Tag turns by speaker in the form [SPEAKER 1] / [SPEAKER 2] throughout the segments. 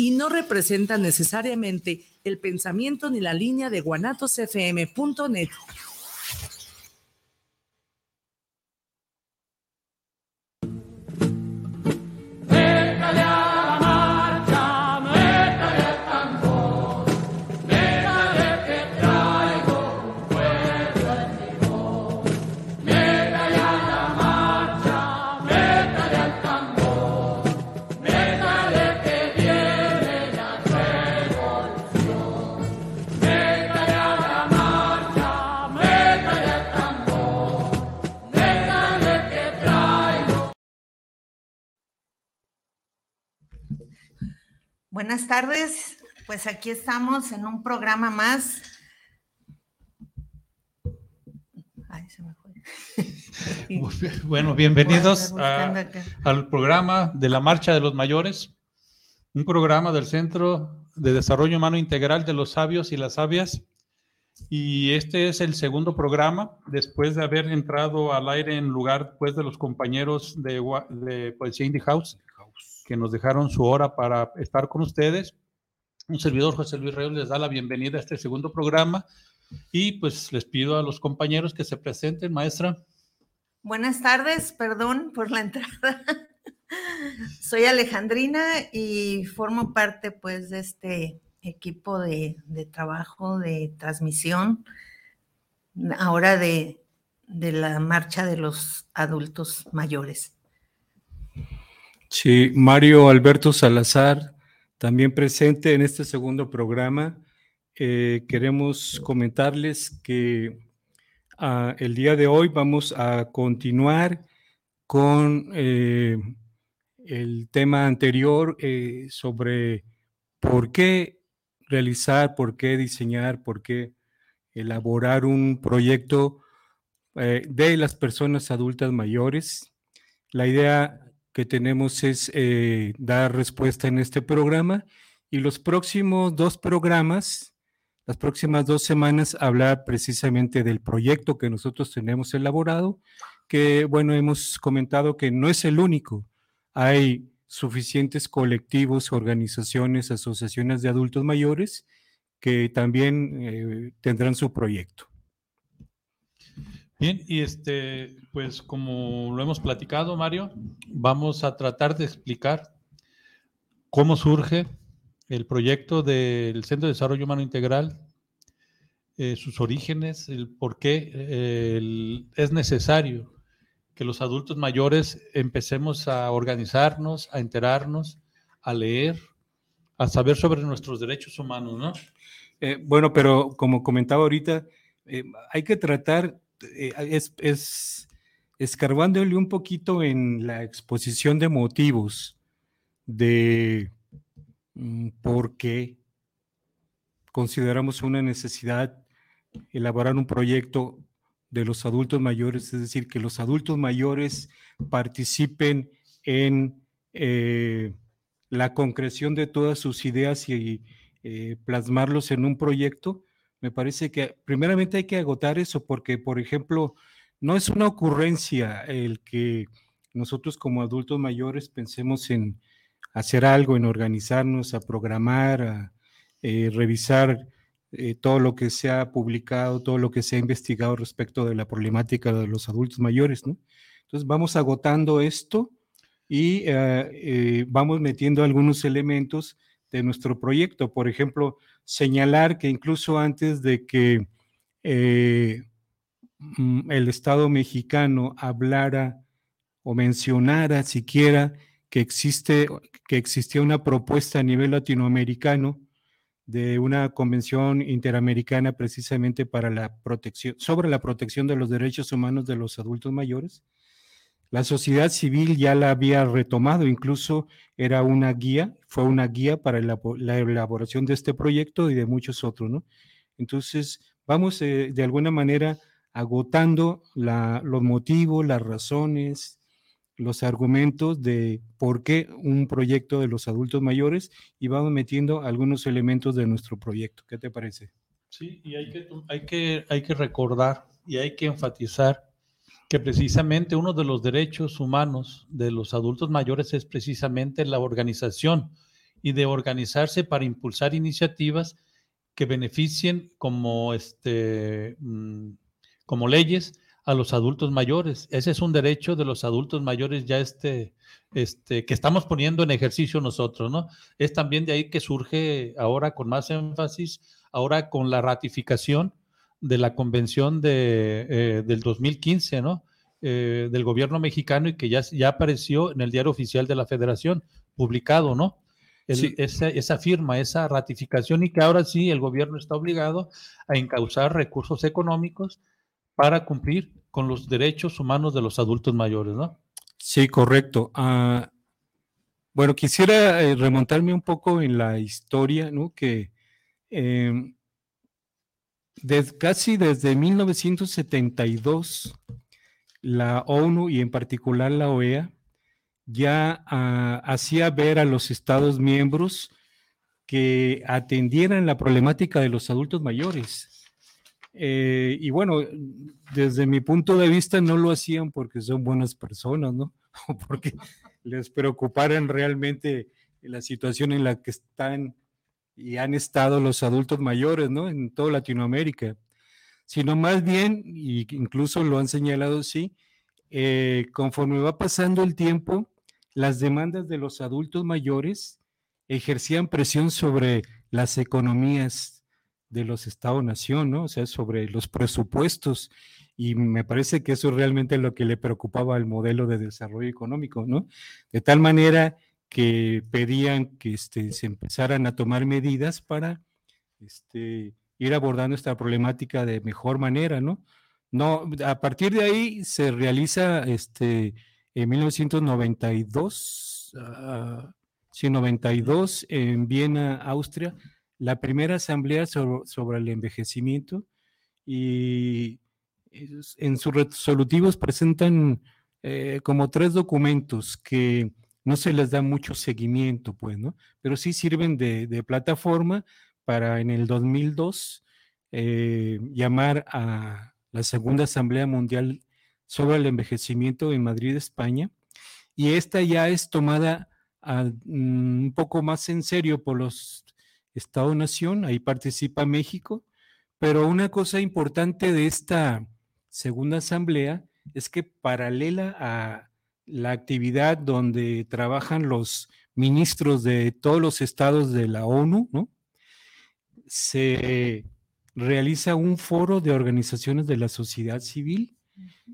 [SPEAKER 1] y no representan necesariamente el pensamiento ni la línea de guanatosfm.net.
[SPEAKER 2] Buenas tardes, pues aquí estamos en un programa más.
[SPEAKER 3] Ay, se me fue. Bueno, bienvenidos al programa de la Marcha de los Mayores, un programa del Centro de Desarrollo Humano Integral de los Sabios y las Sabias. Y este es el segundo programa, después de haber entrado al aire en lugar pues, de los compañeros de, de Poesía Indie House que nos dejaron su hora para estar con ustedes. Un servidor, José Luis Reyes, les da la bienvenida a este segundo programa y pues les pido a los compañeros que se presenten, maestra.
[SPEAKER 2] Buenas tardes, perdón por la entrada. Soy Alejandrina y formo parte pues de este equipo de, trabajo, de transmisión, ahora de, de la marcha de los adultos mayores.
[SPEAKER 4] Sí, Mario Alberto Salazar, también presente en este segundo programa. Eh, queremos comentarles que ah, el día de hoy vamos a continuar con eh, el tema anterior eh, sobre por qué realizar, por qué diseñar, por qué elaborar un proyecto de las personas adultas mayores. La idea que tenemos es eh, dar respuesta en este programa y los próximos dos programas, las próximas dos semanas, hablar precisamente del proyecto que nosotros tenemos elaborado, que bueno, hemos comentado que no es el único. Hay suficientes colectivos, organizaciones, asociaciones de adultos mayores que también eh, tendrán su proyecto.
[SPEAKER 3] Bien, y este, pues como lo hemos platicado, Mario, vamos a tratar de explicar cómo surge el proyecto del Centro de Desarrollo Humano Integral, eh, sus orígenes, el por qué es necesario que los adultos mayores empecemos a organizarnos, a enterarnos, a leer, a saber sobre nuestros derechos humanos, ¿no?
[SPEAKER 4] Eh, bueno, pero como comentaba ahorita, eh, hay que tratar es, es escarbándole un poquito en la exposición de motivos de mm, por qué consideramos una necesidad elaborar un proyecto de los adultos mayores, es decir, que los adultos mayores participen en eh, la concreción de todas sus ideas y eh, plasmarlos en un proyecto, me parece que primeramente hay que agotar eso porque, por ejemplo, no es una ocurrencia el que nosotros como adultos mayores pensemos en hacer algo, en organizarnos, a programar, a eh, revisar eh, todo lo que se ha publicado, todo lo que se ha investigado respecto de la problemática de los adultos mayores. Entonces vamos agotando esto y eh, vamos metiendo algunos elementos de nuestro proyecto. Por ejemplo, señalar que incluso antes de que eh, mm, el Estado mexicano hablara o mencionara siquiera que existe que existía una propuesta a nivel latinoamericano de una convención interamericana precisamente para la protección sobre la protección de los derechos humanos de los adultos mayores. La sociedad civil ya la había retomado, incluso era una guía, fue una guía para la, elaboración de este proyecto y de muchos otros, ¿no? Entonces, vamos eh, de alguna manera agotando los motivos, las razones, los argumentos de por qué un proyecto de los adultos mayores y vamos metiendo algunos elementos de nuestro proyecto. ¿Qué te parece?
[SPEAKER 3] Sí, y hay que, hay que, hay que recordar y hay que enfatizar que precisamente uno de los derechos humanos de los adultos mayores es precisamente la organización y de organizarse para impulsar iniciativas que beneficien como, este, mm, como leyes a los adultos mayores. Ese es un derecho de los adultos mayores ya este, este, que estamos poniendo en ejercicio nosotros, ¿no? Es también de ahí que surge ahora con más énfasis, ahora con la ratificación de la convención de, eh, del 2015, ¿no? Eh, del gobierno mexicano y que ya, ya apareció en el diario oficial de la federación, publicado, ¿no? esa, esa, firma, esa ratificación y que ahora sí el gobierno está obligado a encauzar recursos económicos para cumplir con los derechos humanos de los adultos mayores, ¿no?
[SPEAKER 4] Sí, correcto. Ah, bueno, quisiera eh, remontarme un poco en la historia, ¿no? Que em, casi desde 1972, la ONU y en particular la OEA ya ah, hacía ver a los Estados miembros que atendieran la problemática de los adultos mayores. Eh, y bueno, desde mi punto de vista no lo hacían porque son buenas personas, ¿no? O porque les preocuparan realmente la situación en la que están y han estado los adultos mayores, ¿no? En toda Latinoamérica, sino más bien, y incluso lo han señalado sí, eh, conforme va pasando el tiempo, las demandas de los adultos mayores ejercían presión sobre las economías de los Estados-Nación, ¿no? O sea, sobre los presupuestos. Y me parece que eso es realmente lo que le preocupaba al modelo de desarrollo económico, ¿no? De tal manera que pedían que este, se empezaran a tomar medidas para este, ir abordando esta problemática de mejor manera, ¿no? No, a partir de ahí se realiza este, en 1992, uh, 92, en Viena, Austria, la primera asamblea sobre, el envejecimiento y en sus resolutivos presentan eh, como tres documentos que no se les da mucho seguimiento, pues, ¿no? Pero sí sirven de, plataforma para en el 2002 eh, llamar a la Segunda Asamblea Mundial sobre el Envejecimiento en Madrid, España. Y esta ya es tomada mm, un poco más en serio por los Estado-Nación, ahí participa México, pero una cosa importante de esta segunda asamblea es que paralela a la actividad donde trabajan los ministros de todos los estados de la ONU, ¿no? se realiza un foro de organizaciones de la sociedad civil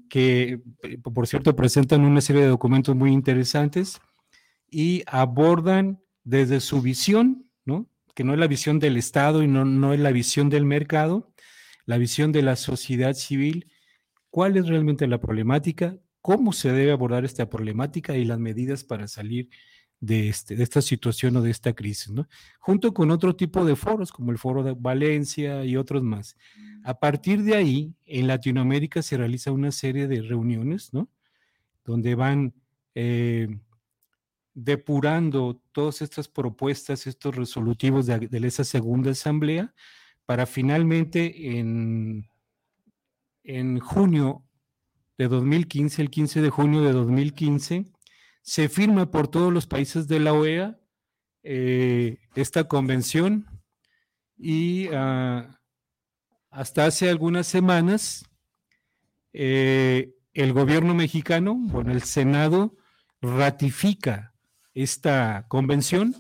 [SPEAKER 4] que, eh, por cierto, presentan una serie de documentos muy interesantes y abordan desde su visión, ¿no? que no es la visión del Estado y no, no es la visión del mercado, la visión de la sociedad civil, cuál es realmente la problemática, cómo se debe abordar esta problemática y las medidas para salir de, este, de esta situación o de esta crisis, ¿no? Junto con otro tipo de foros, como el Foro de Valencia y otros más. A partir de ahí, en Latinoamérica se realiza una serie de reuniones, ¿no? Donde van eh, depurando todas estas propuestas, estos resolutivos de, esa segunda asamblea, para finalmente en, en junio de 2015, el 15 de junio de 2015, se firma por todos los países de la OEA eh, esta convención y ah, hasta hace algunas semanas eh, el gobierno mexicano, bueno, el Senado ratifica esta convención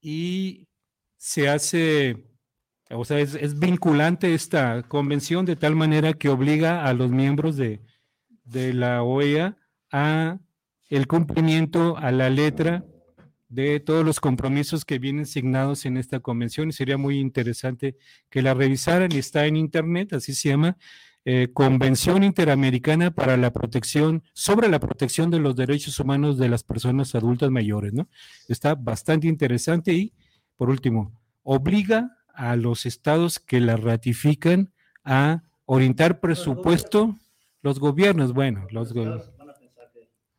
[SPEAKER 4] y se hace, o sea, es, vinculante esta convención de tal manera que obliga a los miembros de, de la OEA a el cumplimiento a la letra de todos los compromisos que vienen signados en esta convención y sería muy interesante que la revisaran y está en internet, así se llama, eh, Convención Interamericana para la Protección, sobre la protección de los derechos humanos de las personas adultas mayores, ¿no? Está bastante interesante y, por último, obliga a los estados que la ratifican a orientar presupuesto, los gobiernos, bueno, los gobiernos.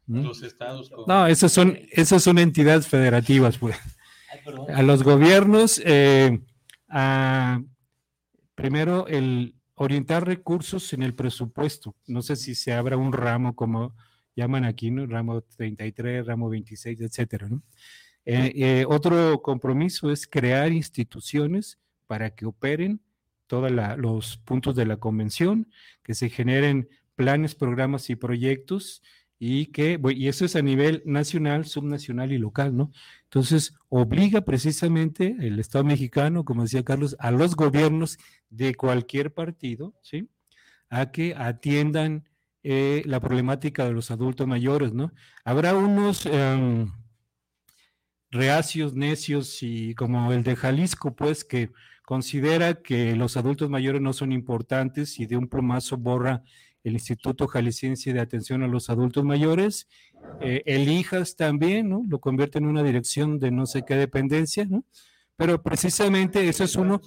[SPEAKER 4] ¿Mm? Los estados. No, esas son, esas son entidades federativas, pues. A los gobiernos, eh, a, primero el, orientar recursos en el presupuesto. No sé si se abra un ramo como llaman aquí, ¿no? Ramo 33, ramo 26, etcétera, ¿no? Eh, otro compromiso es crear instituciones para que operen todos los puntos de la convención, que se generen planes, programas y proyectos y que, y eso es a nivel nacional, subnacional y local, ¿no? Entonces, obliga precisamente el Estado mexicano, como decía Carlos, a los gobiernos de cualquier partido, ¿sí? A que atiendan eh, la problemática de los adultos mayores, ¿no? Habrá unos em, reacios, necios y como el de Jalisco, pues, que considera que los adultos mayores no son importantes y de un plumazo borra el Instituto Jalisciense de Atención a los Adultos Mayores. Eh, el IJAS también, ¿no? Lo convierte en una dirección de no sé qué dependencia, ¿no? Pero precisamente eso es uno,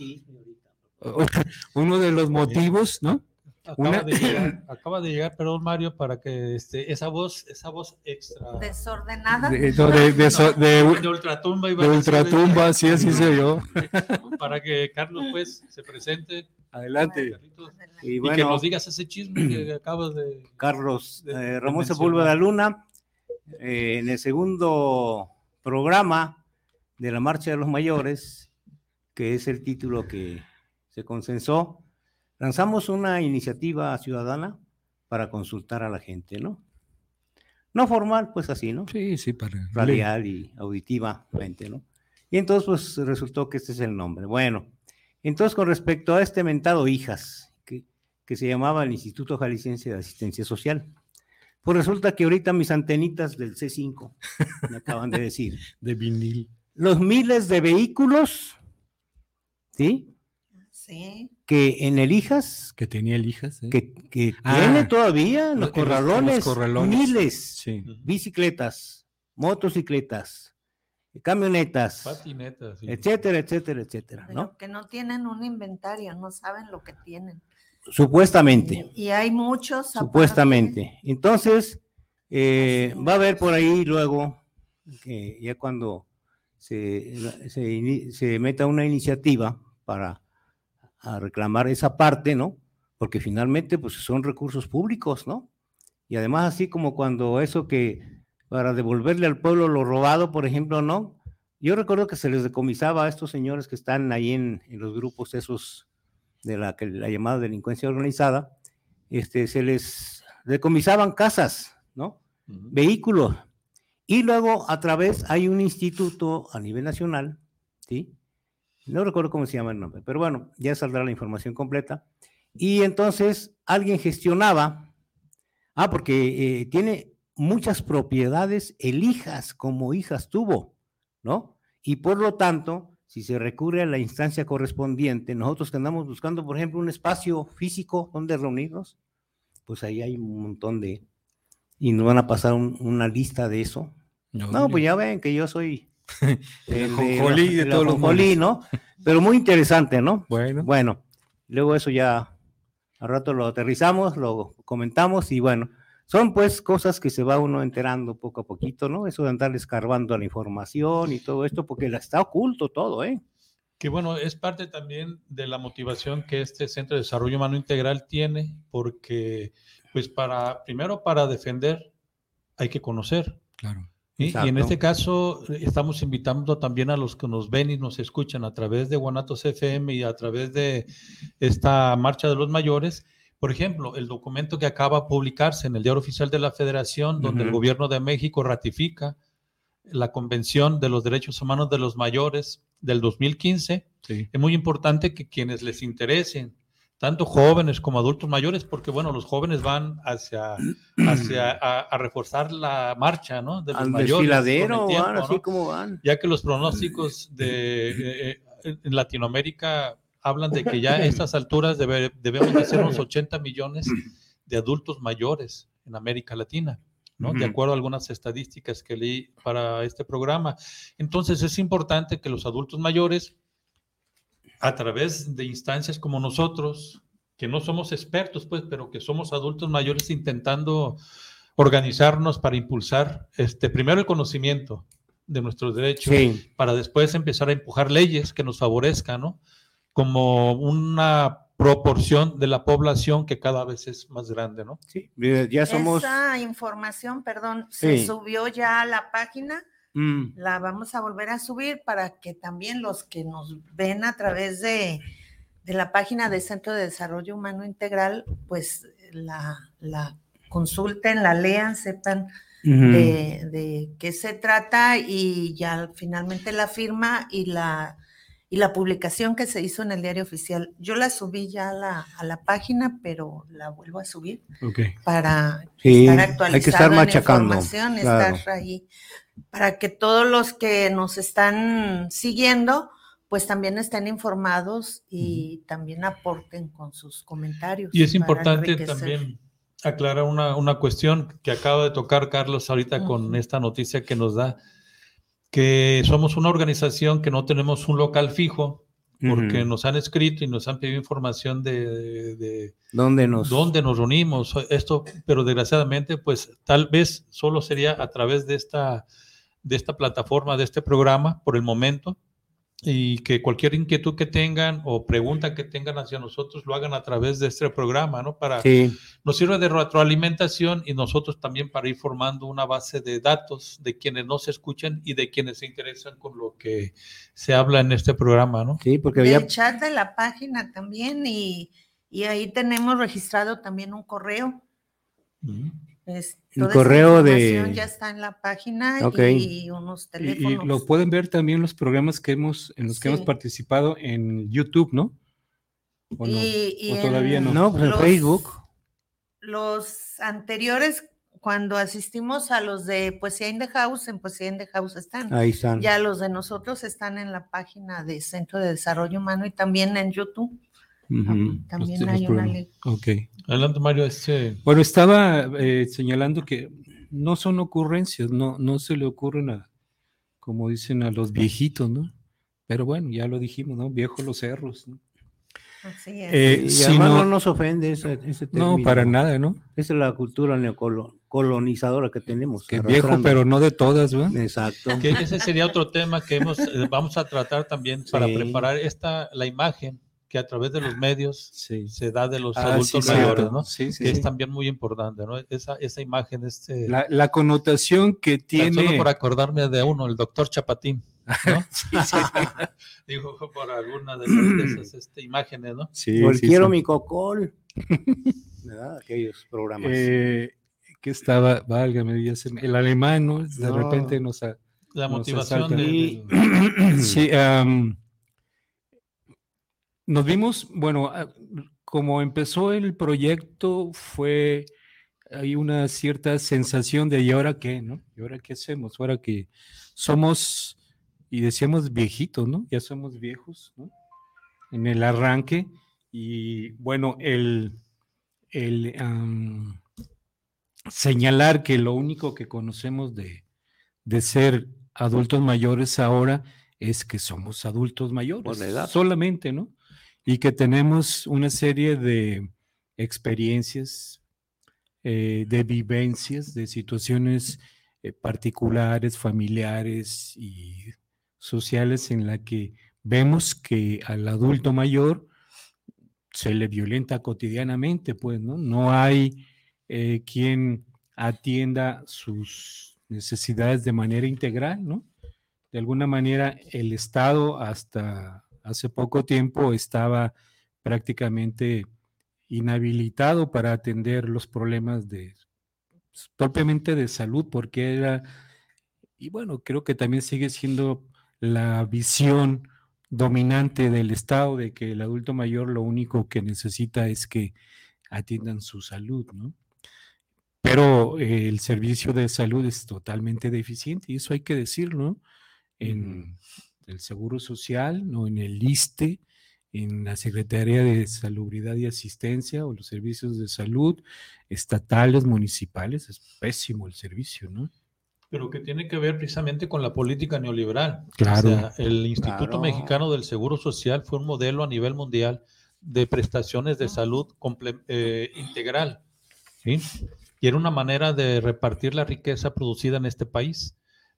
[SPEAKER 4] uno de los motivos, ¿no?
[SPEAKER 3] Acaba, de llegar, acaba de llegar, perdón Mario, para que este, esa voz, esa voz extra.
[SPEAKER 2] Desordenada.
[SPEAKER 4] De, de, de, de ultratumba. de ultratumba, sí, así se yo.
[SPEAKER 3] Para que Carlos pues se presente.
[SPEAKER 4] Adelante.
[SPEAKER 3] Y, que nos digas ese chisme que acabas de.
[SPEAKER 5] Carlos, eh, Ramón Sepúlveda Luna, eh, en el segundo programa de la Marcha de los Mayores, que es el título que se consensó lanzamos una iniciativa ciudadana para consultar a la gente, ¿no? No formal, pues así, ¿no?
[SPEAKER 4] Sí, sí, para.
[SPEAKER 5] Radial y auditivamente, ¿no? Y entonces, pues resultó que este es el nombre. Bueno, entonces con respecto a este mentado hijas, que, que se llamaba el Instituto Jalisciense de Asistencia Social, pues resulta que ahorita mis antenitas del C5 me acaban de decir.
[SPEAKER 4] de vinil.
[SPEAKER 5] Los miles de vehículos, ¿sí? Que en el Hijas.
[SPEAKER 4] Que tenía el Hijas.
[SPEAKER 5] Que, que ah. tiene todavía los corralones, miles. Bicicletas, motocicletas, camionetas,
[SPEAKER 3] patinetas,
[SPEAKER 5] etcétera, etcétera, etcétera. ¿no?
[SPEAKER 2] que no tienen un inventario, no saben lo que tienen.
[SPEAKER 5] Supuestamente.
[SPEAKER 2] Y, hay muchos.
[SPEAKER 5] Supuestamente. Entonces, eh, va a haber por ahí luego, que ya cuando se, se, se meta una iniciativa para a reclamar esa parte, ¿no? Porque finalmente, pues son recursos públicos, ¿no? Y además, así como cuando eso que para devolverle al pueblo lo robado, por ejemplo, ¿no? Yo recuerdo que se les decomisaba a estos señores que están ahí en, los grupos esos de la, que, la llamada delincuencia organizada, este, se les decomisaban casas, ¿no? Vehículos. Y luego a través hay un instituto a nivel nacional, ¿sí? No recuerdo cómo se llama el nombre, pero bueno, ya saldrá la información completa. Y entonces alguien gestionaba, ah, porque eh, tiene muchas propiedades, elijas como hijas tuvo, ¿no? Y por lo tanto, si se recurre a la instancia correspondiente, nosotros que andamos buscando, por ejemplo, un espacio físico donde reunirnos, pues ahí hay un montón de... Y nos van a pasar una lista de eso. no pues ya ven que yo soy
[SPEAKER 4] el jonjolí de, todos los
[SPEAKER 5] ¿no? Pero muy interesante, ¿no?
[SPEAKER 4] Bueno.
[SPEAKER 5] Bueno, luego eso ya al rato lo aterrizamos, lo comentamos y bueno, son pues cosas que se va uno enterando poco a poquito, ¿no? Eso de andar escarbando la información y todo esto, porque está oculto todo, ¿eh?
[SPEAKER 3] Que bueno, es parte también de la motivación que este Centro de Desarrollo Humano Integral tiene, porque pues para, primero para defender hay que conocer.
[SPEAKER 4] Claro.
[SPEAKER 3] Y en este caso estamos invitando también a los que nos ven y nos escuchan a través de Guanatos FM y a través de esta Marcha de los Mayores. Por ejemplo, el documento que acaba de publicarse en el Diario Oficial de la Federación, donde el Gobierno de México ratifica la Convención de los Derechos Humanos de los Mayores del 2015. Es muy importante que quienes les interesen tanto jóvenes como adultos mayores, porque bueno, los jóvenes van hacia, hacia a, reforzar la marcha, ¿no?
[SPEAKER 5] De los Al mayores. Desfiladero, van, así como van.
[SPEAKER 3] Ya que los pronósticos de eh, eh, en Latinoamérica hablan de que ya a estas alturas debemos de ser unos 80 millones de adultos mayores en América Latina. ¿no? De acuerdo a algunas estadísticas que leí para este programa. Entonces es importante que los adultos mayores a través de instancias como nosotros, que no somos expertos, pues, pero que somos adultos mayores intentando organizarnos para impulsar este, primero el conocimiento de nuestros derechos, para después empezar a empujar leyes que nos favorezcan, ¿no? Como una proporción de la población que cada vez es más grande, ¿no?
[SPEAKER 5] Sí, ya somos...
[SPEAKER 2] Esa información, perdón, se subió ya a la página Mm. La vamos a volver a subir para que también los que nos ven a través de, la página del Centro de Desarrollo Humano Integral, pues la, la consulten, la lean, sepan de, de, qué se trata y ya finalmente la firma y la y la publicación que se hizo en el diario oficial. Yo la subí ya a la, a la página, pero la vuelvo a subir para estar actualizado
[SPEAKER 5] hay que estar machacando,
[SPEAKER 2] información, estar ahí, para que todos los que nos están siguiendo, pues también estén informados y también aporten con sus comentarios.
[SPEAKER 3] Y es importante también aclarar una, una, cuestión que acaba de tocar Carlos ahorita con esta noticia que nos da que somos una organización que no tenemos un local fijo, porque nos han escrito y nos han pedido información de,
[SPEAKER 5] ¿Dónde, nos...
[SPEAKER 3] dónde nos reunimos. Esto, pero desgraciadamente, pues tal vez solo sería a través de esta, de esta plataforma, de este programa, por el momento y que cualquier inquietud que tengan o pregunta que tengan hacia nosotros lo hagan a través de este programa, ¿no? Para nos sirve de retroalimentación y nosotros también para ir formando una base de datos de quienes nos escuchan y de quienes se interesan con lo que se habla en este programa, ¿no?
[SPEAKER 2] Sí, porque había el chat de la página también y, ahí tenemos registrado también un correo.
[SPEAKER 5] Es, el correo de
[SPEAKER 2] ya está en la página y unos teléfonos.
[SPEAKER 4] Y, lo pueden ver también los programas que hemos en los que hemos participado en YouTube, ¿no?
[SPEAKER 2] ¿O, y,
[SPEAKER 5] todavía no? No, pues en Facebook.
[SPEAKER 2] Los anteriores cuando asistimos a los de Poesía in the House, en Poesía in the House están.
[SPEAKER 5] Ahí están.
[SPEAKER 2] Ya los de nosotros están en la página de Centro de Desarrollo Humano y también en YouTube. También hay una ley.
[SPEAKER 4] Ok.
[SPEAKER 3] Adelante, Mario. Este...
[SPEAKER 4] Bueno, estaba eh, señalando que no son ocurrencias, no, no se le ocurren a, como dicen a los viejitos, ¿no? Pero bueno, ya lo dijimos, ¿no? Viejos los cerros, ¿no?
[SPEAKER 2] Así es. Eh,
[SPEAKER 5] si no, nos ofende ese, ese
[SPEAKER 4] término. No, para nada, ¿no?
[SPEAKER 5] Esa es la cultura neocolonizadora que tenemos.
[SPEAKER 4] Que viejo, pero no de todas, ¿no?
[SPEAKER 5] Exacto.
[SPEAKER 3] Que ese sería otro tema que hemos, eh, vamos a tratar también para preparar esta, la imagen que a través de los medios se da de los ah, adultos mayores, ¿no?
[SPEAKER 4] Sí,
[SPEAKER 3] que es también muy importante, ¿no? Esa, esa imagen, este...
[SPEAKER 4] La, la connotación que tiene...
[SPEAKER 3] Solo por acordarme de uno, el doctor Chapatín, ¿no? Dijo por alguna de, esas este, imágenes, ¿no?
[SPEAKER 5] Sí, quiero mi cocol. ¿Verdad? Aquellos programas.
[SPEAKER 4] Eh, que estaba, válgame, el alemán, ¿no? De repente nos...
[SPEAKER 3] la motivación de,
[SPEAKER 4] Sí, nos vimos, bueno, como empezó el proyecto, fue, hay una cierta sensación de, ¿y ahora qué, no? ¿Y ahora qué hacemos? Ahora que somos, y decíamos viejitos, ¿no? Ya somos viejos, ¿no? En el arranque, y bueno, el, el señalar que lo único que conocemos de, de ser adultos mayores ahora es que somos adultos mayores. Solamente, ¿no? Y que tenemos una serie de experiencias, eh, de vivencias, de situaciones eh, particulares, familiares y sociales en la que vemos que al adulto mayor se le violenta cotidianamente, pues, ¿no? No hay eh, quien atienda sus necesidades de manera integral, ¿no? De alguna manera el Estado hasta hace poco tiempo estaba prácticamente inhabilitado para atender los problemas de propiamente de salud, porque era, y bueno, creo que también sigue siendo la visión dominante del Estado de que el adulto mayor lo único que necesita es que atiendan su salud, ¿no? Pero eh, el servicio de salud es totalmente deficiente y eso hay que decirlo, En, el Seguro Social, no en el ISTE, en la Secretaría de Salubridad y Asistencia o los servicios de salud estatales, municipales, es pésimo el servicio, ¿no?
[SPEAKER 3] Pero que tiene que ver precisamente con la política neoliberal.
[SPEAKER 4] Claro.
[SPEAKER 3] el Instituto Mexicano del Seguro Social fue un modelo a nivel mundial de prestaciones de salud eh, integral. ¿sí? Y era una manera de repartir la riqueza producida en este país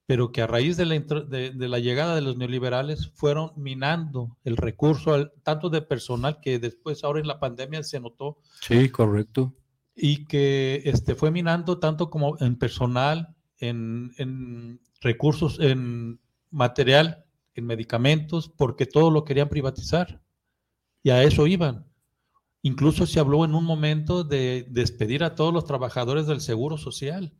[SPEAKER 3] pero que a raíz de la, de, la, llegada de los neoliberales fueron minando el recurso tanto de personal que después ahora en la pandemia se notó.
[SPEAKER 4] Sí, correcto.
[SPEAKER 3] Y que este, fue minando tanto como en personal en, recursos, en material, en medicamentos, porque todo lo querían privatizar. Y a eso iban. Incluso se habló en un momento de despedir a todos los trabajadores del Seguro Social,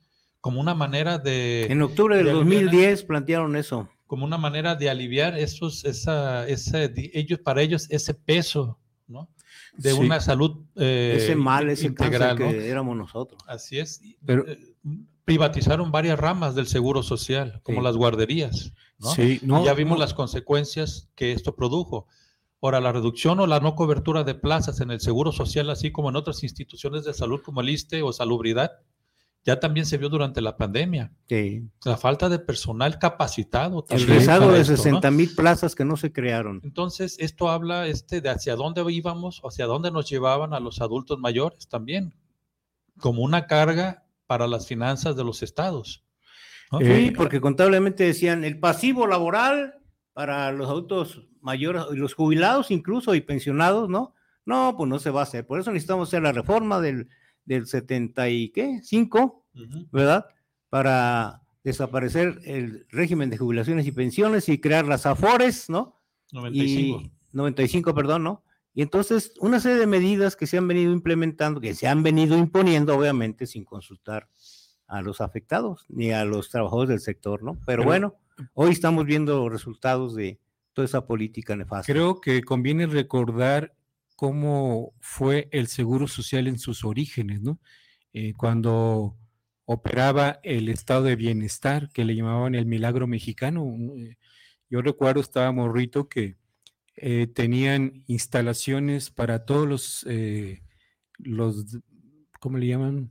[SPEAKER 3] como una manera de...
[SPEAKER 5] En octubre del 2010 plantearon eso.
[SPEAKER 3] Como una manera de aliviar esos, esa, ese, ellos, para ellos ese peso, ¿no? De una salud
[SPEAKER 5] eh, ese mal, ese integral, que éramos nosotros.
[SPEAKER 3] Así es. Pero, eh, privatizaron varias ramas del seguro social, como las guarderías. ¿no? Sí, no, ya vimos las consecuencias que esto produjo. Ahora, la reducción o la no cobertura de plazas en el seguro social, así como en otras instituciones de salud como el ISTE o Salubridad, ya también se vio durante la pandemia. Sí. La falta de personal capacitado.
[SPEAKER 5] El rezago de 60 mil plazas que no se crearon.
[SPEAKER 3] Entonces, esto habla este, de hacia dónde íbamos, hacia dónde nos llevaban a los adultos mayores también, como una carga para las finanzas de los estados.
[SPEAKER 5] Sí, porque contablemente decían el pasivo laboral para los adultos mayores, los jubilados incluso y pensionados, ¿no? No, pues no se va a hacer. Por eso necesitamos hacer la reforma del, del 75, ¿verdad? Para desaparecer el régimen de jubilaciones y pensiones y crear las AFORES, ¿no? 95. Y 95, perdón, ¿no? Y entonces, una serie de medidas que se han venido implementando, que se han venido imponiendo, obviamente, sin consultar a los afectados ni a los trabajadores del sector, ¿no? Pero, bueno, hoy estamos viendo resultados de toda esa política nefasta.
[SPEAKER 4] Creo que conviene recordar cómo fue el Seguro Social en sus orígenes, ¿no? Eh, cuando operaba el estado de bienestar, que le llamaban el milagro mexicano. Eh, yo recuerdo, estaba morrito que eh, tenían instalaciones para todos los, eh, los, ¿cómo le llaman?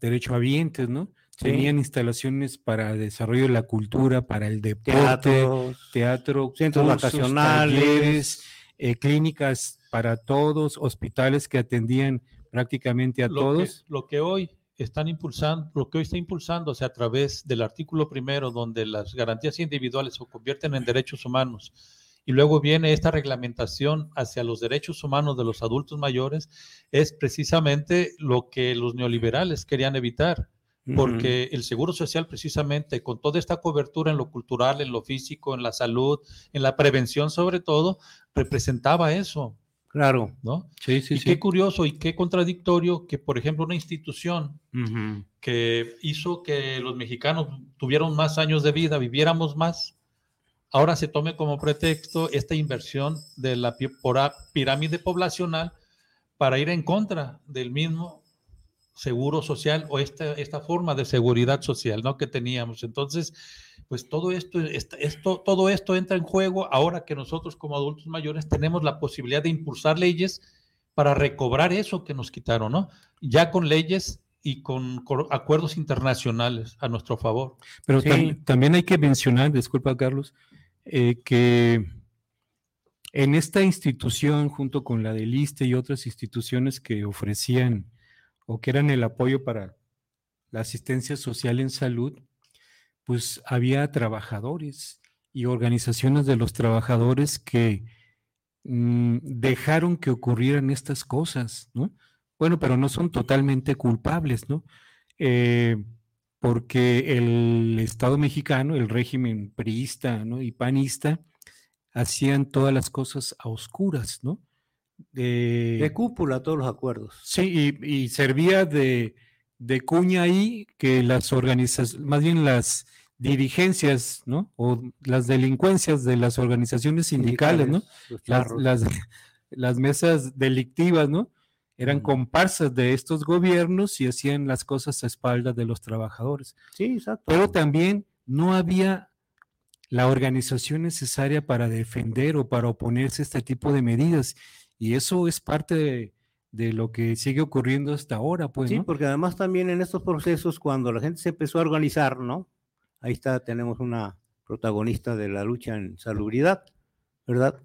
[SPEAKER 4] Derechohabientes, ¿no? Tenían instalaciones para desarrollo de la cultura, para el deporte, teatro,
[SPEAKER 5] centros vacacionales,
[SPEAKER 4] eh, clínicas para todos, hospitales que atendían prácticamente a todos.
[SPEAKER 3] lo que hoy están impulsando, lo que hoy está impulsándose a través del artículo primero, donde las garantías individuales se convierten en derechos humanos y luego viene esta reglamentación hacia los derechos humanos de los adultos mayores, es precisamente lo que los neoliberales querían evitar, porque el Seguro Social precisamente con toda esta cobertura en lo cultural, en lo físico, en la salud, en la prevención sobre todo, representaba eso.
[SPEAKER 5] Claro.
[SPEAKER 3] ¿No? Sí, sí, y qué curioso y qué contradictorio que, por ejemplo, una institución que hizo que los mexicanos tuvieran más años de vida, viviéramos más, ahora se tome como pretexto esta inversión de la pirámide poblacional para ir en contra del mismo seguro social o esta, esta forma de seguridad social ¿no? que teníamos. Entonces, pues todo esto, esto, todo esto entra en juego ahora que nosotros como adultos mayores tenemos la posibilidad de impulsar leyes para recobrar eso que nos quitaron, ¿no? Ya con leyes y con, acuerdos internacionales a nuestro favor.
[SPEAKER 4] Pero también hay que mencionar, disculpa Carlos, eh, que en esta institución, junto con la del ISTE y otras instituciones que ofrecían o que eran el apoyo para la asistencia social en salud, pues había trabajadores y organizaciones de los trabajadores que mm, dejaron que ocurrieran estas cosas, ¿no? Bueno, pero no son totalmente culpables, ¿no? Eh, porque el Estado mexicano, el régimen priista y panista, hacían todas las cosas a oscuras, ¿no?
[SPEAKER 5] De, cúpula todos los acuerdos.
[SPEAKER 4] Sí, y, servía de, cuña ahí que las organizaciones, más bien las dirigencias, ¿no? O las delincuencias de las organizaciones sindicales, ¿no? las, las mesas delictivas, ¿no? eran comparsas de estos gobiernos y hacían las cosas a espaldas de los trabajadores.
[SPEAKER 5] Sí, exacto.
[SPEAKER 4] Pero también no había la organización necesaria para defender o para oponerse a este tipo de medidas. Y eso es parte de, lo que sigue ocurriendo hasta ahora, pues.
[SPEAKER 5] Sí, porque además también en estos procesos, cuando la gente se empezó a organizar, ¿no? Ahí está, tenemos una protagonista de la lucha en salubridad, ¿verdad?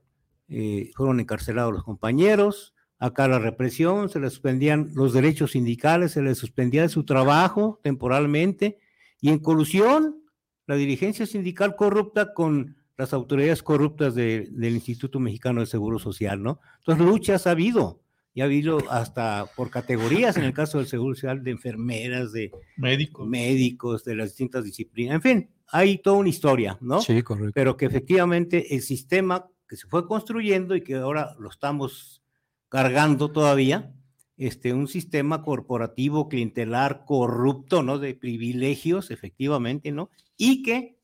[SPEAKER 5] Eh, fueron encarcelados los compañeros, acá la represión, se le suspendían los derechos sindicales, se les suspendía su trabajo temporalmente y en colusión la dirigencia sindical corrupta con las autoridades corruptas del Instituto Mexicano de Seguro Social, ¿no? Entonces luchas ha habido y ha habido hasta por categorías en el caso del Seguro Social de enfermeras, de
[SPEAKER 3] médicos,
[SPEAKER 5] médicos de las distintas disciplinas. En fin, hay toda una historia, ¿no?
[SPEAKER 4] Sí, correcto.
[SPEAKER 5] Pero que efectivamente el sistema que se fue construyendo y que ahora lo estamos cargando todavía, este, un sistema corporativo, clientelar, corrupto, ¿no? De privilegios, efectivamente, ¿no? Y que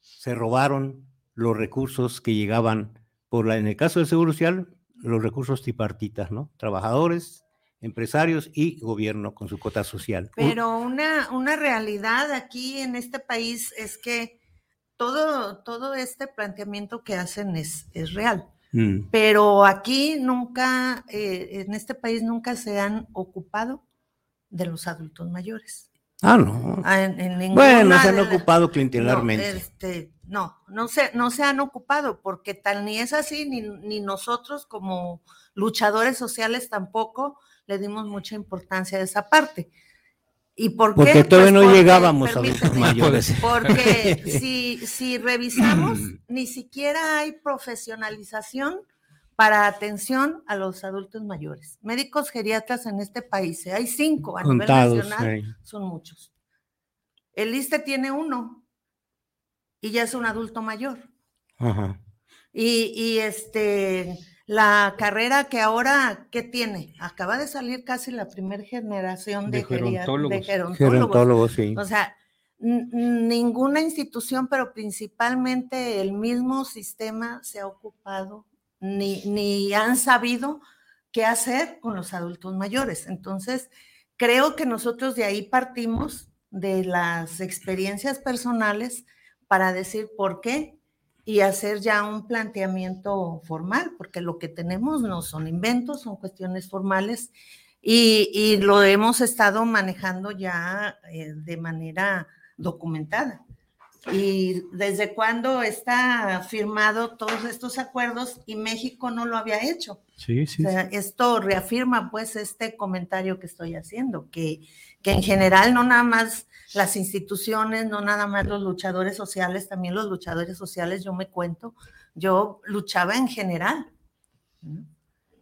[SPEAKER 5] se robaron los recursos que llegaban por la, en el caso del Seguro Social, los recursos tripartitas, ¿no? Trabajadores, empresarios y gobierno con su cota social.
[SPEAKER 2] Pero una, una realidad aquí en este país es que todo, todo este planteamiento que hacen es, es real. Mm. Pero aquí nunca, eh, en este país nunca se han ocupado de los adultos mayores.
[SPEAKER 5] Ah, no.
[SPEAKER 2] Ah, en,
[SPEAKER 5] bueno, se han ocupado clientelarmente.
[SPEAKER 2] No, este, no, no se, no se han ocupado, porque tal ni es así, ni, ni nosotros como luchadores sociales tampoco le dimos mucha importancia a esa parte. ¿Y por
[SPEAKER 5] porque
[SPEAKER 2] qué?
[SPEAKER 5] todavía pues no llegábamos a los mayores.
[SPEAKER 2] Porque si, si revisamos, ni siquiera hay profesionalización para atención a los adultos mayores. Médicos geriatras en este país, hay cinco a nivel nacional, son muchos. El ISTE tiene uno y ya es un adulto mayor.
[SPEAKER 5] Ajá.
[SPEAKER 2] Y, y este, la carrera que ahora, ¿qué tiene? Acaba de salir casi la primera generación de, de gerontólogos.
[SPEAKER 5] gerontólogos. sí.
[SPEAKER 2] O sea, ninguna institución, pero principalmente el mismo sistema se ha ocupado, ni, ni han sabido qué hacer con los adultos mayores. Entonces, creo que nosotros de ahí partimos de las experiencias personales para decir por qué y hacer ya un planteamiento formal, porque lo que tenemos no son inventos, son cuestiones formales y, lo hemos estado manejando ya eh, de manera documentada. ¿Y desde cuándo está firmado todos estos acuerdos y México no lo había hecho?
[SPEAKER 4] Sí, sí.
[SPEAKER 2] esto reafirma pues este comentario que estoy haciendo, que, que en general no nada más las instituciones, no nada más los luchadores sociales, también los luchadores sociales, yo me cuento, yo luchaba en general.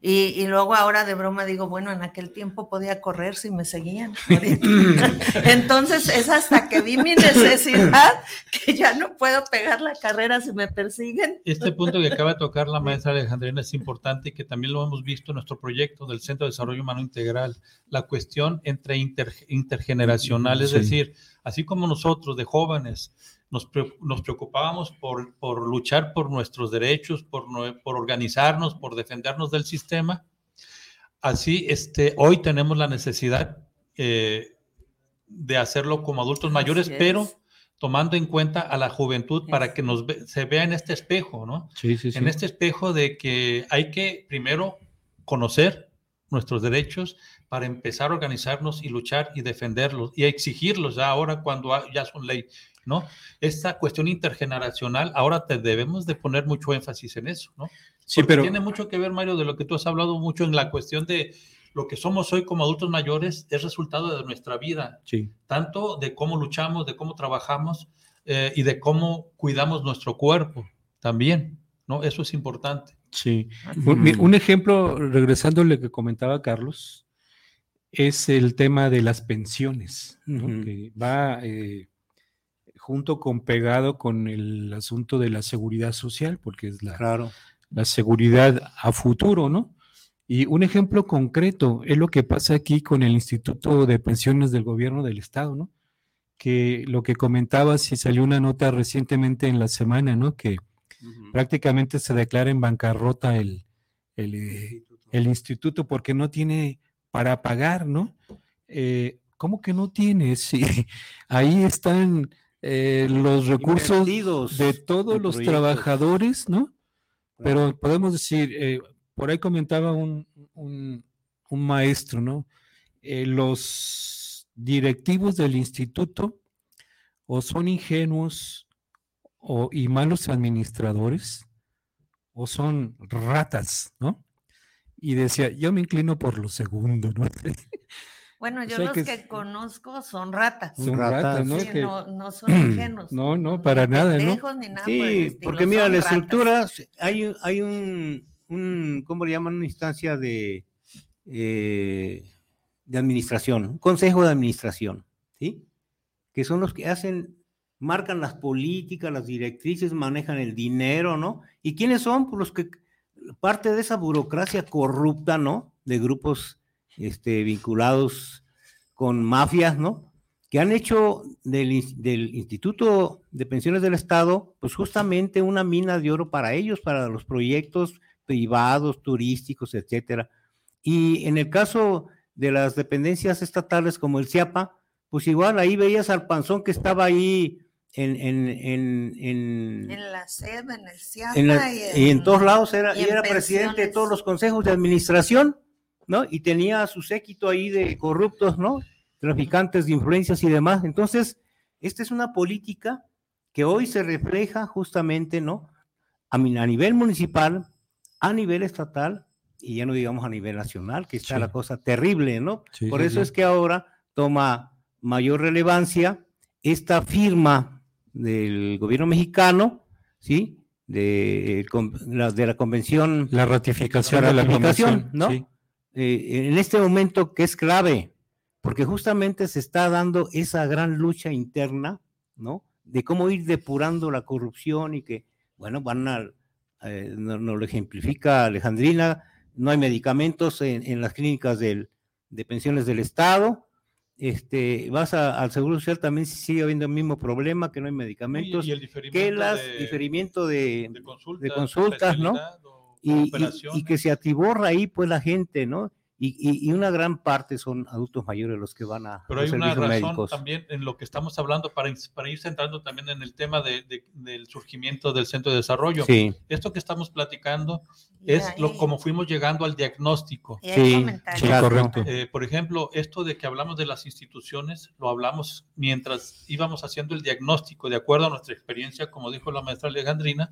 [SPEAKER 2] Y, luego ahora de broma digo, bueno, en aquel tiempo podía correr si me seguían. Entonces es hasta que vi mi necesidad que ya no puedo pegar la carrera si me persiguen.
[SPEAKER 3] Este punto que acaba de tocar la maestra Alejandrina es importante y que también lo hemos visto en nuestro proyecto del Centro de Desarrollo Humano Integral, la cuestión entre intergeneracional, es decir, así como nosotros de jóvenes nos, nos preocupábamos por, por, luchar por nuestros derechos, por, por organizarnos, por defendernos del sistema. Así, este, hoy tenemos la necesidad eh, de hacerlo como adultos mayores, pero tomando en cuenta a la juventud para que nos se vea en este espejo, ¿no?
[SPEAKER 4] Sí, sí,
[SPEAKER 3] en este espejo de que hay que primero conocer nuestros derechos para empezar a organizarnos y luchar y defenderlos y exigirlos ya ahora cuando ya son ley. ¿No? Esta cuestión intergeneracional, ahora te debemos de poner mucho énfasis en eso, ¿no?
[SPEAKER 4] Sí, pero
[SPEAKER 3] tiene mucho que ver, Mario, de lo que tú has hablado mucho en la cuestión de lo que somos hoy como adultos mayores es resultado de nuestra vida,
[SPEAKER 4] sí.
[SPEAKER 3] tanto de cómo luchamos, de cómo trabajamos eh, y de cómo cuidamos nuestro cuerpo también, ¿no? Eso es importante.
[SPEAKER 4] Sí. Un, ejemplo, regresando a lo que comentaba Carlos, es el tema de las pensiones, que va eh, junto con pegado con el asunto de la seguridad social, porque es la, la seguridad a futuro, ¿no? Y un ejemplo concreto es lo que pasa aquí con el Instituto de Pensiones del Gobierno del Estado, ¿no? Que lo que comentabas y salió una nota recientemente en la semana, ¿no? Que prácticamente se declara en bancarrota el, el, el, instituto porque no tiene para pagar, ¿no? Eh, ¿Cómo que no tiene? Sí, ahí están eh, los recursos de todos los trabajadores, ¿no? Pero podemos decir, eh, por ahí comentaba un, un, maestro, ¿no? Eh, los directivos del instituto o son ingenuos o, y malos administradores o son ratas, ¿no? Y decía, yo me inclino por lo segundo, ¿no?
[SPEAKER 2] Bueno, yo los que, conozco son ratas.
[SPEAKER 4] Son ratas, ¿no?
[SPEAKER 2] no, son ingenuos.
[SPEAKER 4] No, no, para nada, ¿no?
[SPEAKER 2] Ni nada
[SPEAKER 5] sí, porque mira, la estructura, hay, hay un, un, ¿cómo le llaman? Una instancia de eh, de administración, un consejo de administración, ¿sí? Que son los que hacen, marcan las políticas, las directrices, manejan el dinero, ¿no? ¿Y quiénes son? Pues los que, parte de esa burocracia corrupta, ¿no? De grupos este, vinculados con mafias, ¿no? Que han hecho del, del, Instituto de Pensiones del Estado, pues justamente una mina de oro para ellos, para los proyectos privados, turísticos, etcétera. Y en el caso de las dependencias estatales como el CIAPA, pues igual ahí veías al panzón que estaba ahí en, en, en,
[SPEAKER 2] en, la SED, en el CIAPA.
[SPEAKER 5] y, en, todos lados era, y era presidente de todos los consejos de administración ¿no? Y tenía su séquito ahí de corruptos, ¿no? Traficantes de influencias y demás. Entonces, esta es una política que hoy se refleja justamente, ¿no? A, nivel municipal, a nivel estatal y ya no digamos a nivel nacional, que está la cosa terrible, ¿no? Por eso es que ahora toma mayor relevancia esta firma del gobierno mexicano, ¿sí? De, la, de la convención.
[SPEAKER 4] La ratificación, de la convención,
[SPEAKER 5] ¿no? Eh, en este momento que es clave, porque justamente se está dando esa gran lucha interna, ¿no? De cómo ir depurando la corrupción y que, bueno, van a, eh, nos, lo ejemplifica Alejandrina, no hay medicamentos en, las clínicas de pensiones del Estado, este, vas al Seguro Social también sigue habiendo el mismo problema, que no hay medicamentos, y, el que las diferimiento de, de consultas, ¿no? Y, que se atiborra ahí pues la gente, ¿no? Y, una gran parte son adultos mayores los que van a
[SPEAKER 3] pero hay una razón también en lo que estamos hablando para, para ir centrando también en el tema de, del surgimiento del centro de desarrollo. Sí. esto que estamos platicando es lo como fuimos llegando al diagnóstico.
[SPEAKER 5] Sí, correcto.
[SPEAKER 3] Eh, por ejemplo esto de que hablamos de las instituciones lo hablamos mientras íbamos haciendo el diagnóstico de acuerdo a nuestra experiencia como dijo la maestra Alejandrina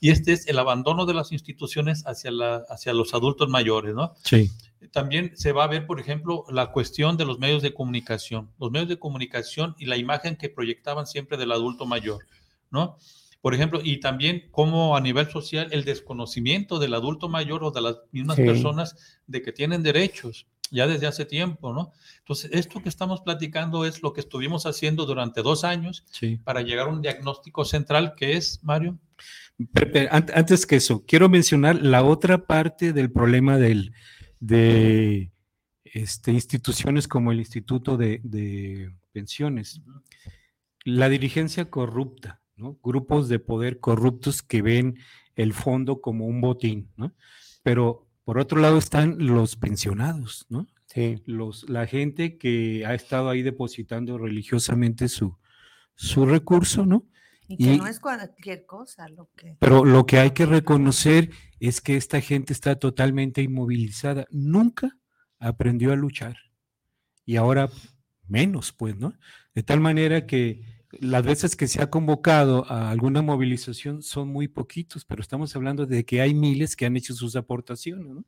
[SPEAKER 3] y este es el abandono de las instituciones hacia la hacia los adultos mayores no
[SPEAKER 4] sí
[SPEAKER 3] también se va a ver, por ejemplo, la cuestión de los medios de comunicación, los medios de comunicación y la imagen que proyectaban siempre del adulto mayor, ¿no? Por ejemplo, y también cómo a nivel social el desconocimiento del adulto mayor o de las mismas personas de que tienen derechos ya desde hace tiempo, ¿no? Entonces, esto que estamos platicando es lo que estuvimos haciendo durante dos años para llegar a un diagnóstico central que es, Mario.
[SPEAKER 4] Antes que eso, quiero mencionar la otra parte del problema del, de este, instituciones como el Instituto de, Pensiones. La dirigencia corrupta, ¿no? grupos de poder corruptos que ven el fondo como un botín, ¿no? pero por otro lado están los pensionados, ¿no? Los, la gente que ha estado ahí depositando religiosamente su, su recurso, ¿no?
[SPEAKER 2] Y que no es cualquier cosa lo que...
[SPEAKER 4] Pero lo que hay que reconocer es que esta gente está totalmente inmovilizada. Nunca aprendió a luchar. Y ahora menos, pues, ¿no? De tal manera que las veces que se ha convocado a alguna movilización son muy poquitos, pero estamos hablando de que hay miles que han hecho sus aportaciones, ¿no?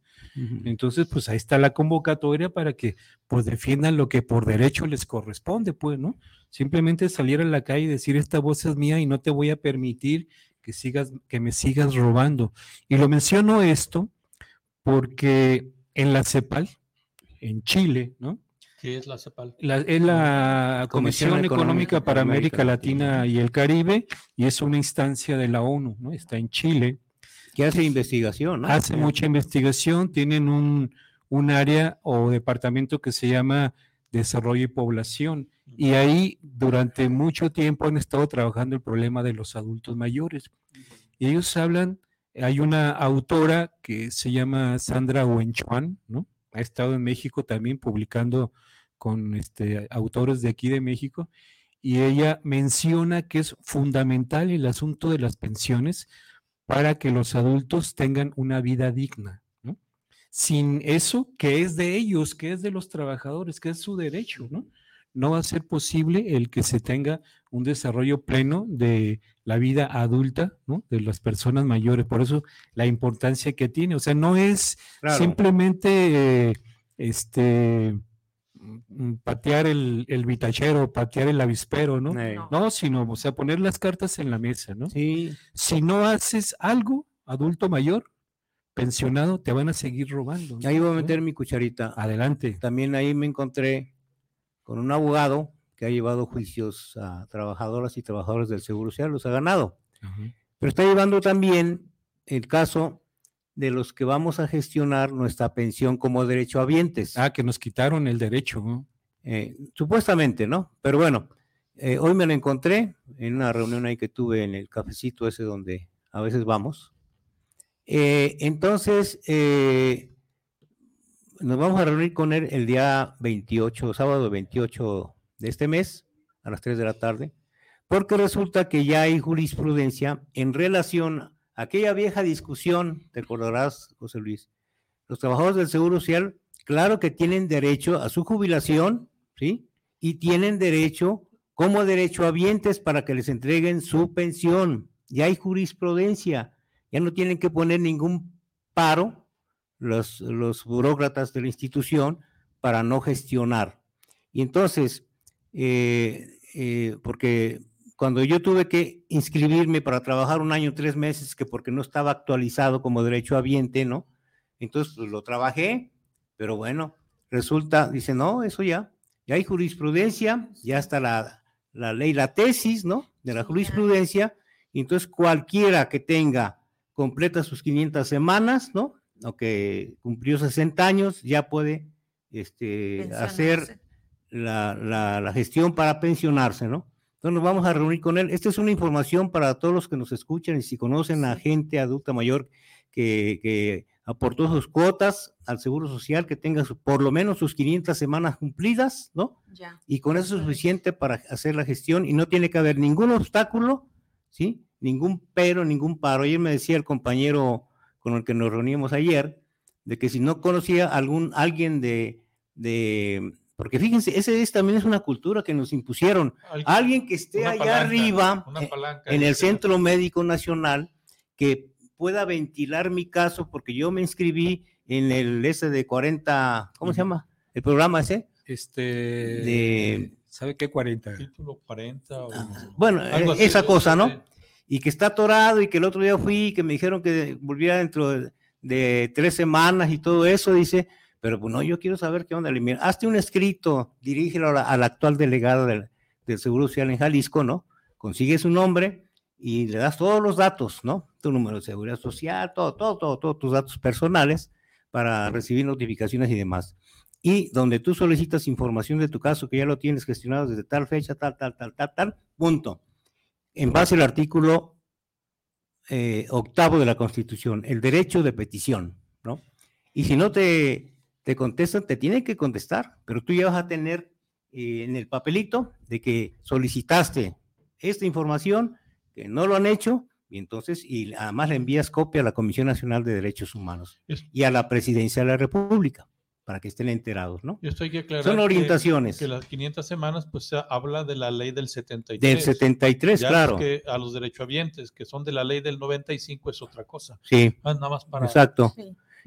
[SPEAKER 4] Entonces, pues ahí está la convocatoria para que pues defiendan lo que por derecho les corresponde, pues, ¿no? Simplemente salir a la calle y decir, esta voz es mía y no te voy a permitir que sigas, que me sigas robando. Y lo menciono esto porque en la CEPAL, en Chile, ¿no?
[SPEAKER 3] ¿Qué es la CEPAL?
[SPEAKER 4] es la Comisión, Económica, para América, Latina, y el Caribe y es una instancia de la ONU, ¿no? Está en Chile.
[SPEAKER 5] Que hace investigación, ¿no?
[SPEAKER 4] Hace mucha investigación, tienen un, un área o departamento que se llama Desarrollo y Población y ahí durante mucho tiempo han estado trabajando el problema de los adultos mayores. Y ellos hablan, hay una autora que se llama Sandra Wenchuan, ¿no? Ha estado en México también publicando con este, autores de aquí de México, y ella menciona que es fundamental el asunto de las pensiones para que los adultos tengan una vida digna. ¿No? Sin eso, que es de ellos, que es de los trabajadores, que es su derecho, ¿no? no va a ser posible el que se tenga un desarrollo pleno de la vida adulta, ¿no? De las personas mayores. Por eso la importancia que tiene. O sea, no es simplemente este Mm, patear el, el vitachero, patear el avispero, ¿no? ¿no? sino, o sea, poner las cartas en la mesa, ¿no?
[SPEAKER 5] Sí.
[SPEAKER 4] Si no haces algo, adulto mayor, pensionado, te van a seguir robando.
[SPEAKER 5] Ahí voy a meter mi cucharita.
[SPEAKER 4] Adelante.
[SPEAKER 5] También ahí me encontré con un abogado que ha llevado juicios a trabajadoras y trabajadores del Seguro Social, los ha ganado. Pero está llevando también el caso de los que vamos a gestionar nuestra pensión como derecho derechohabientes.
[SPEAKER 4] Ah, que nos quitaron el derecho. ¿no?
[SPEAKER 5] Eh, supuestamente, ¿no? Pero bueno, eh, hoy me lo encontré en una reunión ahí que tuve en el cafecito ese donde a veces vamos. Eh, entonces, nos vamos a reunir con él el día 28, sábado 28 de este mes, a las 3 de la tarde, porque resulta que ya hay jurisprudencia en relación aquella vieja discusión, te acordarás, José Luis, los trabajadores del Seguro Social, claro que tienen derecho a su jubilación, ¿sí? Y tienen derecho como derecho habientes para que les entreguen su pensión. Ya hay jurisprudencia, ya no tienen que poner ningún paro los, los burócratas de la institución para no gestionar. Y entonces, eh, eh, porque cuando yo tuve que inscribirme para trabajar un año, tres meses, que porque no estaba actualizado como derecho habiente, ¿no? Entonces pues, lo trabajé, pero bueno, resulta, dice, no, eso ya, ya hay jurisprudencia, ya está la, la ley, la tesis, ¿no? De la jurisprudencia, y entonces cualquiera que tenga completa sus 500 semanas, ¿no? O que cumplió 60 años, ya puede este, hacer la, la, la gestión para pensionarse, ¿no? Entonces nos vamos a reunir con él. Esta es una información para todos los que nos escuchan y si conocen a gente adulta mayor que, aportó sus cuotas al Seguro Social, que tenga por lo menos sus 500 semanas cumplidas, ¿no? Ya. Y con eso es suficiente para hacer la gestión y no tiene que haber ningún obstáculo, ¿sí? Ningún pero, ningún paro. Ayer me decía el compañero con el que nos reunimos ayer, de que si no conocía algún, alguien de, de porque fíjense, ese es, también es una cultura que nos impusieron. Alguien que esté allá arriba, eh, en el Centro Médico Nacional, que pueda ventilar mi caso, porque yo me inscribí en el ese de 40, ¿cómo se llama? ¿El programa ese?
[SPEAKER 4] Este. De, ¿Sabe qué 40? Título
[SPEAKER 5] 40. Ah, bueno, eh, esa cosa, ¿no? Y que está atorado y que el otro día fui y que me dijeron que volviera dentro de tres semanas y todo eso, dice pero pues no, yo quiero saber qué onda. Mira, hazte un escrito, dirígelo al actual delegado del, Seguro Social en Jalisco, ¿no? Consigue su nombre y le das todos los datos, ¿no? Tu número de seguridad social, todo, todo, todo, todos tus datos personales para recibir notificaciones y demás. Y donde tú solicitas información de tu caso, que ya lo tienes gestionado desde tal fecha, tal, tal, tal, tal, tal, punto. En base al artículo eh, octavo de la Constitución, el derecho de petición, ¿no? Y si no te te contestan, te tienen que contestar, pero tú ya vas a tener eh, en el papelito de que solicitaste esta información, que no lo han hecho, y entonces, y además le envías copia a la Comisión Nacional de Derechos Humanos y a la Presidencia de la República para que estén enterados, ¿no?
[SPEAKER 3] Yo estoy que aclarar
[SPEAKER 5] Son orientaciones.
[SPEAKER 3] Que, las 500 semanas, pues se habla de la ley del 73.
[SPEAKER 5] Del 73, claro.
[SPEAKER 3] Que a los derechohabientes, que son de la ley del 95, es otra cosa.
[SPEAKER 5] Sí.
[SPEAKER 3] Ah, nada más para.
[SPEAKER 5] Exacto.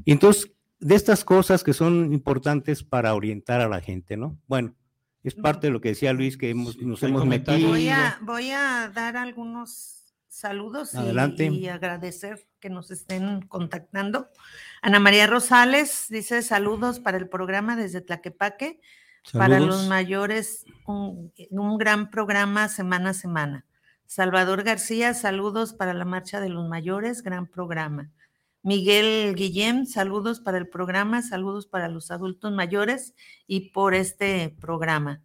[SPEAKER 5] Y entonces, de estas cosas que son importantes para orientar a la gente, ¿no? Bueno, es parte de lo que decía Luis, que nos hemos metido.
[SPEAKER 2] Voy a, voy a dar algunos saludos y, agradecer que nos estén contactando. Ana María Rosales dice saludos para el programa desde Tlaquepaque, para los mayores, un, un gran programa semana a semana. Salvador García, saludos para la Marcha de los Mayores, gran programa. Miguel Guillem, saludos para el programa, saludos para los adultos mayores y por este programa.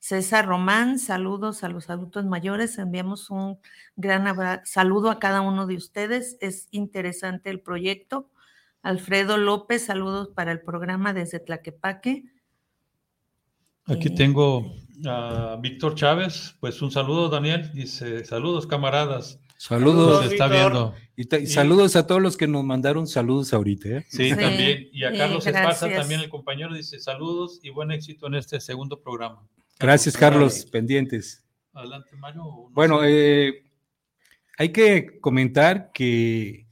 [SPEAKER 2] César Román, saludos a los adultos mayores. Enviamos un gran saludo a cada uno de ustedes. Es interesante el proyecto. Alfredo López, saludos para el programa desde Tlaquepaque.
[SPEAKER 3] Aquí eh, tengo a Víctor Chávez. Pues un saludo, Daniel. Dice, saludos, camaradas.
[SPEAKER 4] Saludos. está viendo. Y, saludos a todos los que nos mandaron saludos ahorita. ¿eh?
[SPEAKER 3] Sí, también. Y a Carlos Esparza, también el compañero, dice saludos y buen éxito en este segundo programa.
[SPEAKER 4] Gracias, Carlos. Pendientes.
[SPEAKER 3] Adelante, Mario.
[SPEAKER 4] bueno, eh, hay que comentar que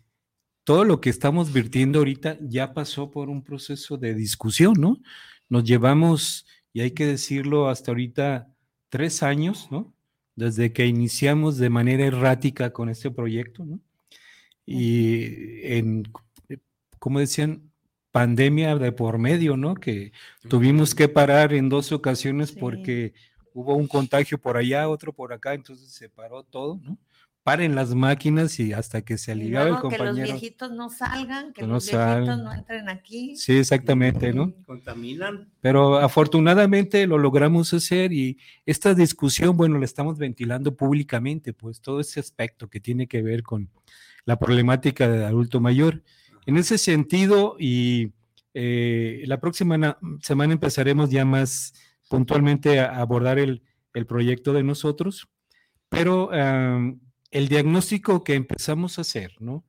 [SPEAKER 4] todo lo que estamos virtiendo ahorita ya pasó por un proceso de discusión, ¿no? Nos llevamos, y hay que decirlo, hasta ahorita tres años, ¿no? desde que iniciamos de manera errática con este proyecto, ¿no? Y en como decían, pandemia de por medio, ¿no? Que tuvimos que parar en dos ocasiones porque hubo un contagio por allá, otro por acá, entonces se paró todo, ¿no? paren las máquinas y hasta que se aliviaba el compañero.
[SPEAKER 2] Que los viejitos no salgan, que, los viejitos no entren aquí.
[SPEAKER 4] Sí, exactamente, ¿no?
[SPEAKER 5] Contaminan.
[SPEAKER 4] Pero afortunadamente lo logramos hacer y esta discusión, bueno, la estamos ventilando públicamente, pues todo ese aspecto que tiene que ver con la problemática del adulto mayor. En ese sentido, y eh, la próxima semana empezaremos ya más puntualmente a abordar el, proyecto de nosotros, pero el diagnóstico que empezamos a hacer, ¿no?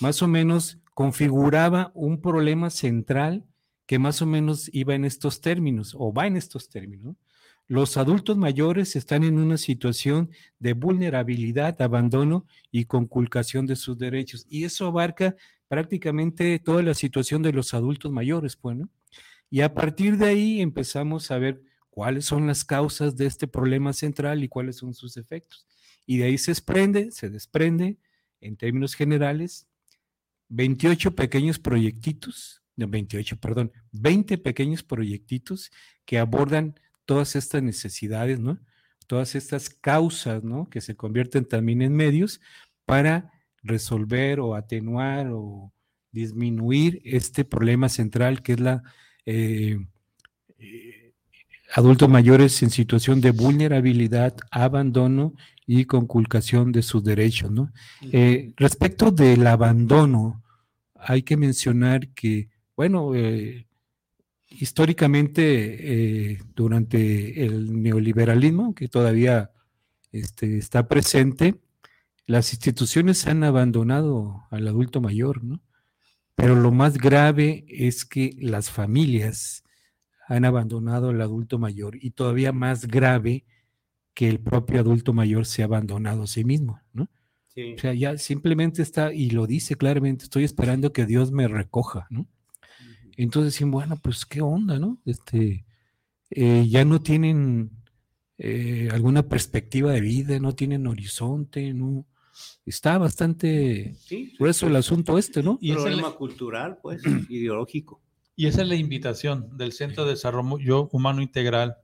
[SPEAKER 4] Más o menos configuraba un problema central que más o menos iba en estos términos o va en estos términos. Los adultos mayores están en una situación de vulnerabilidad, abandono y conculcación de sus derechos. Y eso abarca prácticamente toda la situación de los adultos mayores. Pues, y a partir de ahí empezamos a ver cuáles son las causas de este problema central y cuáles son sus efectos. Y de ahí se desprende, se desprende, en términos generales, 28 pequeños proyectitos, de 28, perdón, 20 pequeños proyectitos que abordan todas estas necesidades, ¿no? Todas estas causas, ¿no? Que se convierten también en medios para resolver o atenuar o disminuir este problema central que es la eh, eh, adultos mayores en situación de vulnerabilidad, abandono y conculcación de sus derechos. ¿no? Eh, respecto del abandono, hay que mencionar que, bueno, históricamente durante el neoliberalismo, que todavía este, está presente, las instituciones han abandonado al adulto mayor, ¿no? Pero lo más grave es que las familias han abandonado al adulto mayor y todavía más grave que el propio adulto mayor se ha abandonado a sí mismo, ¿no? O sea, ya simplemente está, y lo dice claramente, estoy esperando que Dios me recoja, ¿no? Entonces decimos, bueno, pues qué onda, ¿no? Este, eh, ya no tienen eh, alguna perspectiva de vida, no tienen horizonte, ¿no? Está bastante grueso el asunto este, ¿no?
[SPEAKER 5] Y es problema cultural, pues, ideológico.
[SPEAKER 3] Y esa es la invitación del Centro de Desarrollo Humano Integral.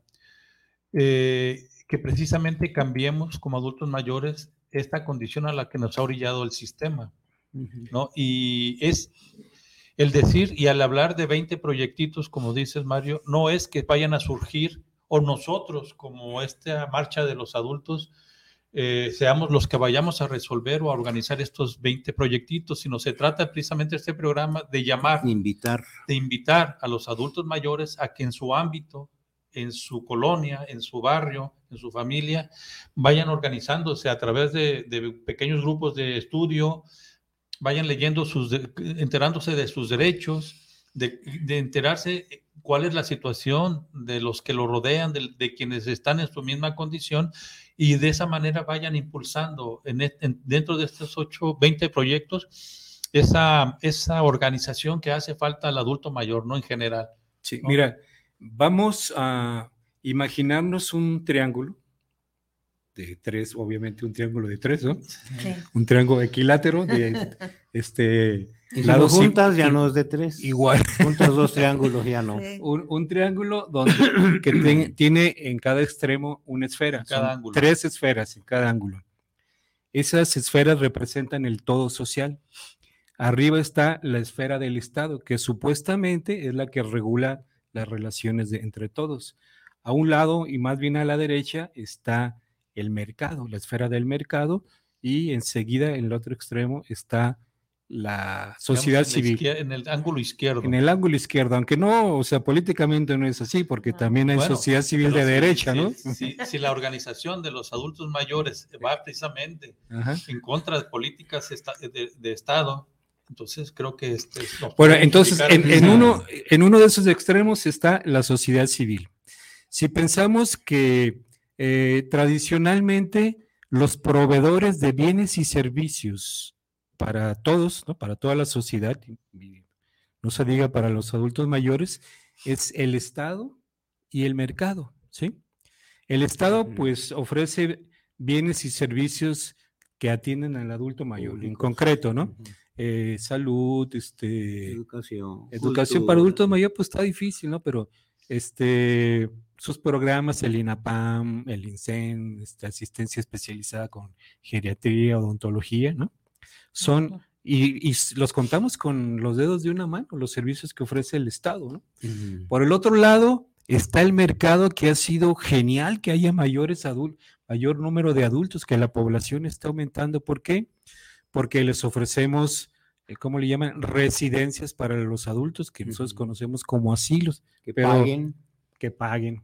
[SPEAKER 3] Eh, que precisamente cambiemos como adultos mayores esta condición a la que nos ha orillado el sistema, ¿no? Y es el decir y al hablar de 20 proyectitos, como dices Mario, no es que vayan a surgir o nosotros como esta marcha de los adultos eh, seamos los que vayamos a resolver o a organizar estos 20 proyectitos, sino se trata precisamente este programa de llamar,
[SPEAKER 5] invitar.
[SPEAKER 3] de invitar a los adultos mayores a que en su ámbito en su colonia, en su barrio, en su familia, vayan organizándose a través de, pequeños grupos de estudio, vayan leyendo sus, enterándose de sus derechos, de, enterarse cuál es la situación de los que lo rodean, de, quienes están en su misma condición, y de esa manera vayan impulsando dentro de estos 8, 20 proyectos esa, esa organización que hace falta al adulto mayor, ¿no? En general.
[SPEAKER 4] Sí, mira, Vamos a imaginarnos un triángulo de tres, obviamente un triángulo de tres, ¿no? Un triángulo equilátero de este
[SPEAKER 5] y lados juntas ya no es de tres.
[SPEAKER 4] Igual.
[SPEAKER 5] Juntas dos triángulos ya no.
[SPEAKER 4] Un, triángulo donde que tiene en cada extremo una esfera. Cada ángulo. Tres esferas en cada ángulo. Esas esferas representan el todo social. Arriba está la esfera del Estado, que supuestamente es la que regula las relaciones de, entre todos. A un lado y más bien a la derecha está el mercado, la esfera del mercado, y enseguida en el otro extremo está la sociedad civil.
[SPEAKER 3] en el ángulo izquierdo.
[SPEAKER 4] En el ángulo izquierdo, aunque no, o sea, políticamente no es así, porque ah. también hay sociedad civil de derecha, ¿no?
[SPEAKER 3] Si, la organización de los adultos mayores va precisamente en contra de políticas de Estado, entonces creo que este
[SPEAKER 4] Bueno, entonces en, uno, en uno de esos extremos está la sociedad civil. Si pensamos que eh, tradicionalmente los proveedores de bienes y servicios para todos, ¿no? para toda la sociedad, no se diga para los adultos mayores, es el Estado y el mercado, ¿sí? El Estado pues ofrece bienes y servicios que atienden al adulto mayor, en concreto, ¿no? eh, salud, este,
[SPEAKER 5] educación,
[SPEAKER 4] educación para adultos mayores, pues está difícil, ¿no? Pero este, sus programas, el INAPAM, el INSEN, este, asistencia especializada con geriatría, odontología, ¿no? Son, y, los contamos con los dedos de una mano, los servicios que ofrece el Estado, ¿no? Por el otro lado, está el mercado que ha sido genial, que haya mayores adultos, mayor número de adultos, que la población está aumentando. ¿Por qué? Porque les ofrecemos, eh, ¿cómo le llaman? Residencias para los adultos, que nosotros conocemos como asilos.
[SPEAKER 5] Que paguen.
[SPEAKER 4] Que paguen.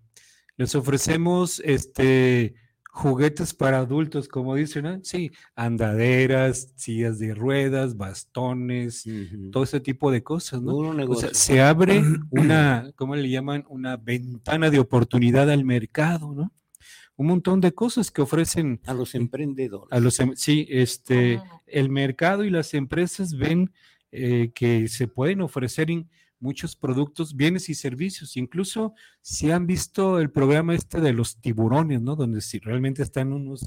[SPEAKER 4] Les ofrecemos este, juguetes para adultos, como dicen, ¿no? Sí, andaderas, sillas de ruedas, bastones, todo ese tipo de cosas, ¿no? O sea, se abre una, ¿cómo le llaman? Una ventana de oportunidad al mercado, ¿no? un montón de cosas que ofrecen
[SPEAKER 5] a los emprendedores.
[SPEAKER 4] A los, em, sí, este, ah. el mercado y las empresas ven eh, que se pueden ofrecer muchos productos, bienes y servicios. Incluso si han visto el programa este de los tiburones, ¿no? Donde si realmente están unos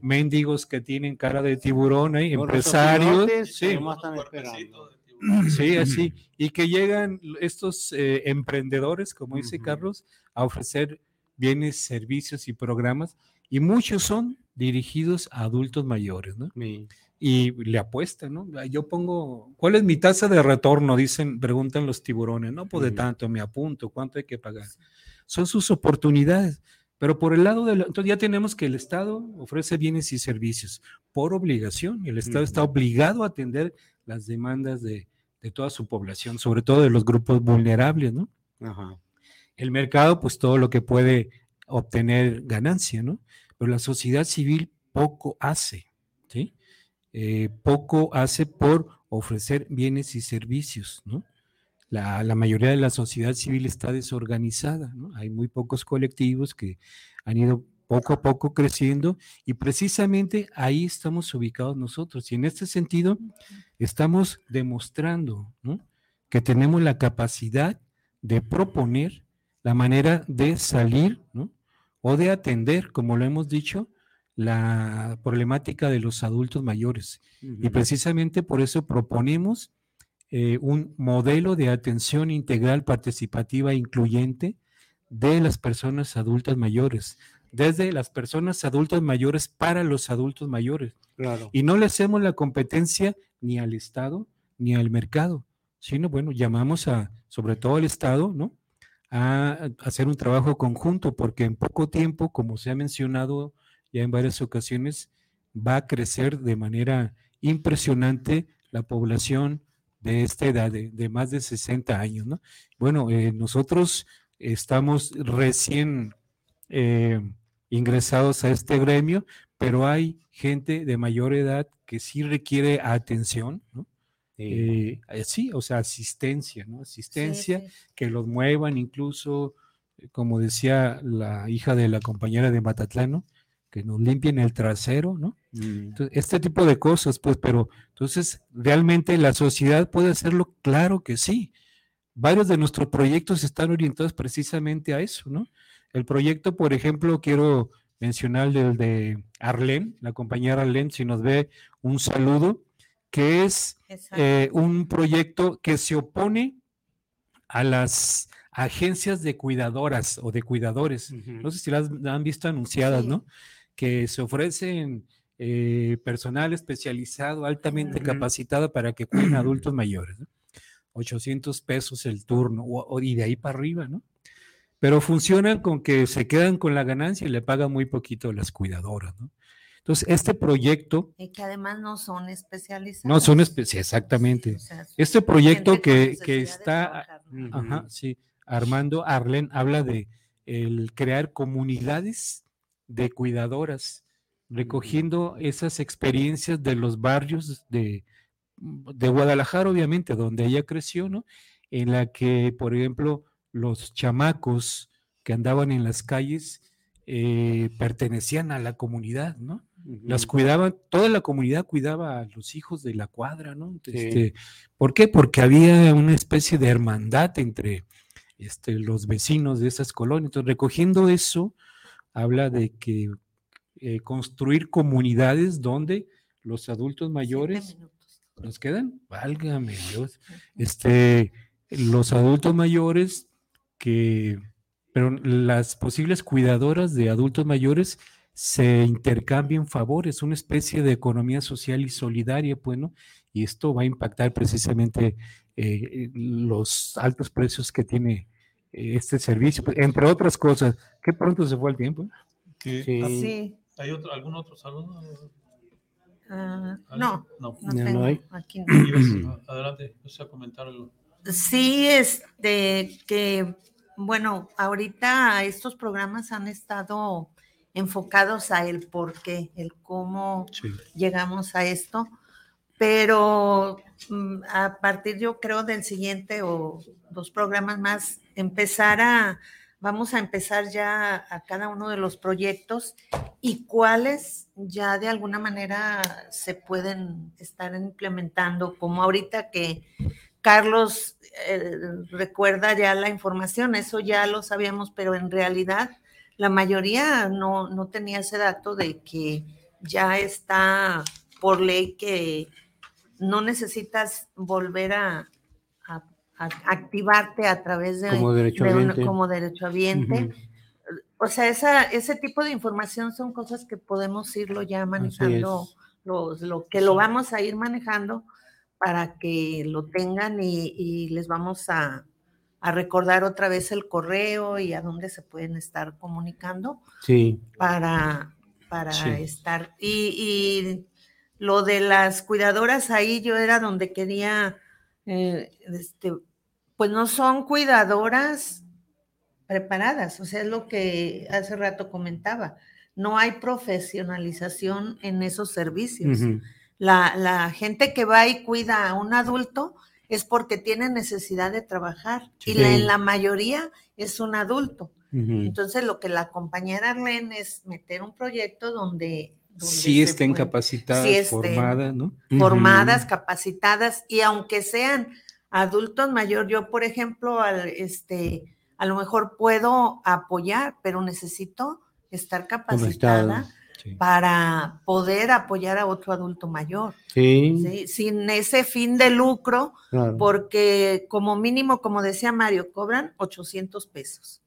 [SPEAKER 4] mendigos que tienen cara de tiburón, ¿eh? empresarios. Sí. Sí, así. Y que llegan estos eh, emprendedores, como dice Carlos, a ofrecer bienes, servicios y programas, y muchos son dirigidos a adultos mayores, ¿no? Y le apuestan, ¿no? Yo pongo, ¿cuál es mi tasa de retorno? Dicen, preguntan los tiburones, no, pues de tanto, me apunto, ¿cuánto hay que pagar? Son sus oportunidades. Pero por el lado de entonces ya tenemos que el Estado ofrece bienes y servicios por obligación el Estado está obligado a atender las demandas de, de, toda su población, sobre todo de los grupos vulnerables, ¿no? Ajá el mercado, pues todo lo que puede obtener ganancia, ¿no? Pero la sociedad civil poco hace, ¿sí? Eh, poco hace por ofrecer bienes y servicios. La, mayoría de la sociedad civil está desorganizada. Hay muy pocos colectivos que han ido poco a poco creciendo y precisamente ahí estamos ubicados nosotros. Y en este sentido estamos demostrando. Que tenemos la capacidad de proponer la manera de salir o de atender, como lo hemos dicho, la problemática de los adultos mayores. Y precisamente por eso proponemos eh, un modelo de atención integral, participativa e incluyente de las personas adultas mayores, desde las personas adultas mayores para los adultos mayores.
[SPEAKER 5] Claro.
[SPEAKER 4] Y no le hacemos la competencia ni al Estado ni al mercado, sino, bueno, llamamos a, sobre todo al Estado, ¿no? a hacer un trabajo conjunto, porque en poco tiempo, como se ha mencionado ya en varias ocasiones, va a crecer de manera impresionante la población de esta edad, de, más de 60 años. ¿no? Bueno, eh, nosotros estamos recién eh, ingresados a este gremio, pero hay gente de mayor edad que sí requiere atención, ¿no? Eh, eh, sí, o sea, asistencia, ¿no? Asistencia, que los muevan incluso, como decía la hija de la compañera de Matatlán, que nos limpien el trasero, ¿no? Mm. este tipo de cosas, pues, pero entonces, ¿realmente la sociedad puede hacerlo? Claro que sí. Varios de nuestros proyectos están orientados precisamente a eso, ¿no? El proyecto, por ejemplo, quiero mencionar el de Arlen, la compañera Arlen, si nos ve, un saludo que es eh, un proyecto que se opone a las agencias de cuidadoras o de cuidadores. No sé si las han visto anunciadas, ¿no? Que se ofrecen eh, personal especializado, altamente capacitado para que cuiden adultos mayores. 800 pesos el turno o, y de ahí para arriba, ¿no? Pero funcionan con que se quedan con la ganancia y le pagan muy poquito a las cuidadoras, ¿no? Entonces, este proyecto...
[SPEAKER 2] Y que además no son especializados.
[SPEAKER 4] No son especializados, exactamente. este proyecto que, está sí, Armando Arlen habla de el crear comunidades de cuidadoras, recogiendo esas experiencias de los barrios de, de Guadalajara, obviamente, donde ella creció, ¿no? En la que, por ejemplo, los chamacos que andaban en las calles eh, pertenecían a la comunidad, ¿no? Las cuidaban, toda la comunidad cuidaba a los hijos de la cuadra, ¿no? Este, ¿Por qué? Porque había una especie de hermandad entre este, los vecinos de esas colonias. Entonces, recogiendo eso, habla de que eh, construir comunidades donde los adultos mayores nos quedan, válgame Dios, este, los adultos mayores que, pero las posibles cuidadoras de adultos mayores se intercambian favores, una especie de economía social y solidaria, bueno, pues, y esto va a impactar precisamente eh, los altos precios que tiene eh, este servicio, pues, entre otras cosas. Qué pronto se fue el tiempo.
[SPEAKER 2] Sí.
[SPEAKER 3] ¿Hay otro, algún otro saludo?
[SPEAKER 2] Ah, no,
[SPEAKER 5] no, no, hay.
[SPEAKER 3] Aquí no. Adelante, a comentar algo.
[SPEAKER 2] Sí, este, que, bueno, ahorita estos programas han estado enfocados a el por qué, el cómo llegamos a esto, pero mm, a partir yo creo del siguiente o dos programas más, empezar a, vamos a empezar ya a cada uno de los proyectos y cuáles ya de alguna manera se pueden estar implementando, como ahorita que Carlos eh, recuerda ya la información, eso ya lo sabíamos, pero en realidad la mayoría no, no tenía ese dato de que ya está por ley que no necesitas volver a, activarte a través de,
[SPEAKER 5] como derechohabiente.
[SPEAKER 2] como derechohabiente. O sea, esa, ese tipo de información son cosas que podemos irlo ya manejando, lo que lo vamos a ir manejando para que lo tengan y les vamos a, a recordar otra vez el correo y a dónde se pueden estar comunicando.
[SPEAKER 5] Sí.
[SPEAKER 2] Para, para estar. Y, lo de las cuidadoras ahí yo era donde quería, eh, este, pues no son cuidadoras preparadas, o sea, es lo que hace rato comentaba. No hay profesionalización en esos servicios. la, la gente que va y cuida a un adulto, es porque tiene necesidad de trabajar y la, en la mayoría es un adulto. Entonces lo que la compañera Arlene es meter un proyecto donde...
[SPEAKER 4] sí estén capacitadas, formadas, ¿no?
[SPEAKER 2] Formadas, capacitadas y aunque sean adultos mayor, yo por ejemplo, al, este, a lo mejor puedo apoyar, pero necesito estar capacitada para poder apoyar a otro adulto mayor.
[SPEAKER 5] Sí.
[SPEAKER 2] Sin ese fin de lucro, porque como mínimo, como decía Mario, cobran 800 pesos.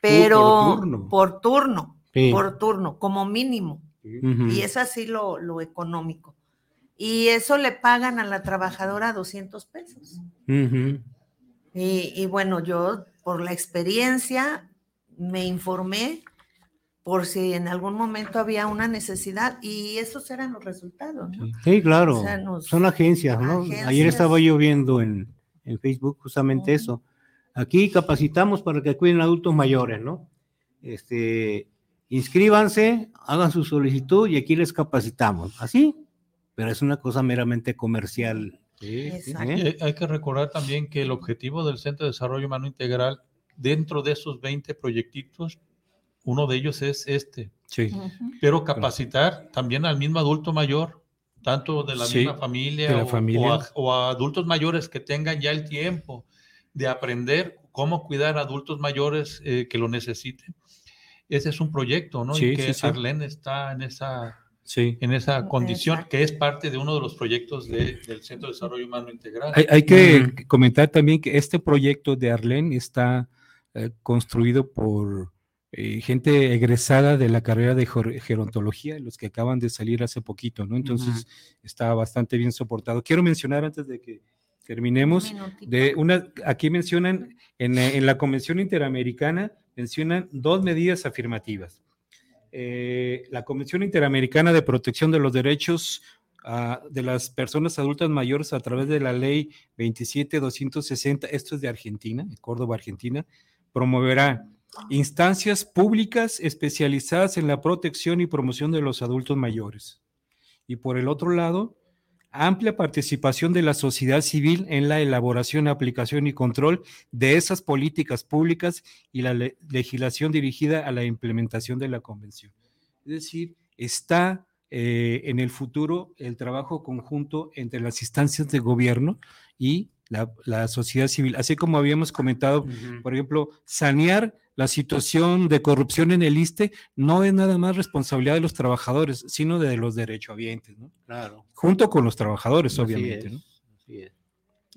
[SPEAKER 2] Pero por turno, por turno, como mínimo. Y es así lo, económico. Y eso le pagan a la trabajadora 200 pesos. y bueno, yo por la experiencia me informé por si en algún momento había una necesidad y esos eran los resultados. ¿no?
[SPEAKER 5] Sí, claro. Son agencias, ¿no? Ayer estaba yo viendo en, Facebook justamente eso. Aquí capacitamos para que cuiden adultos mayores, ¿no? Este, inscríbanse, hagan su solicitud y aquí les capacitamos. Así, pero es una cosa meramente comercial.
[SPEAKER 3] ¿eh? Hay que recordar también que el objetivo del Centro de Desarrollo Humano Integral, dentro de esos 20 proyectitos, uno de ellos es este.
[SPEAKER 4] Sí.
[SPEAKER 3] Pero capacitar también al mismo adulto mayor, tanto de la misma familia, o, a, adultos mayores que tengan ya el tiempo de aprender cómo cuidar a adultos mayores eh, que lo necesiten. Ese es un proyecto, ¿no? y que Arlene está en esa, en esa condición, que es parte de uno de los proyectos del Centro de Desarrollo Humano Integral.
[SPEAKER 4] Hay, que comentar también que este proyecto de Arlene está eh, construido por eh, gente egresada de la carrera de gerontología, los que acaban de salir hace poquito, ¿no? Entonces está bastante bien soportado. Quiero mencionar antes de que terminemos, de una, aquí mencionan, en, la Convención Interamericana, mencionan dos medidas afirmativas. Eh, la Convención Interamericana de Protección de los Derechos ah, de las Personas Adultas Mayores a través de la Ley 27260, esto es de Argentina, de Córdoba, Argentina, promoverá instancias públicas especializadas en la protección y promoción de los adultos mayores. Y por el otro lado, amplia participación de la sociedad civil en la elaboración, aplicación y control de esas políticas públicas y la legislación dirigida a la implementación de la convención. Es decir, está eh, en el futuro el trabajo conjunto entre las instancias de gobierno y la, sociedad civil, así como habíamos comentado, por ejemplo, sanear la situación de corrupción en el ISTE no es nada más responsabilidad de los trabajadores, sino de los derechohabientes, ¿no?
[SPEAKER 5] Claro.
[SPEAKER 4] Junto con los trabajadores, obviamente, ¿no?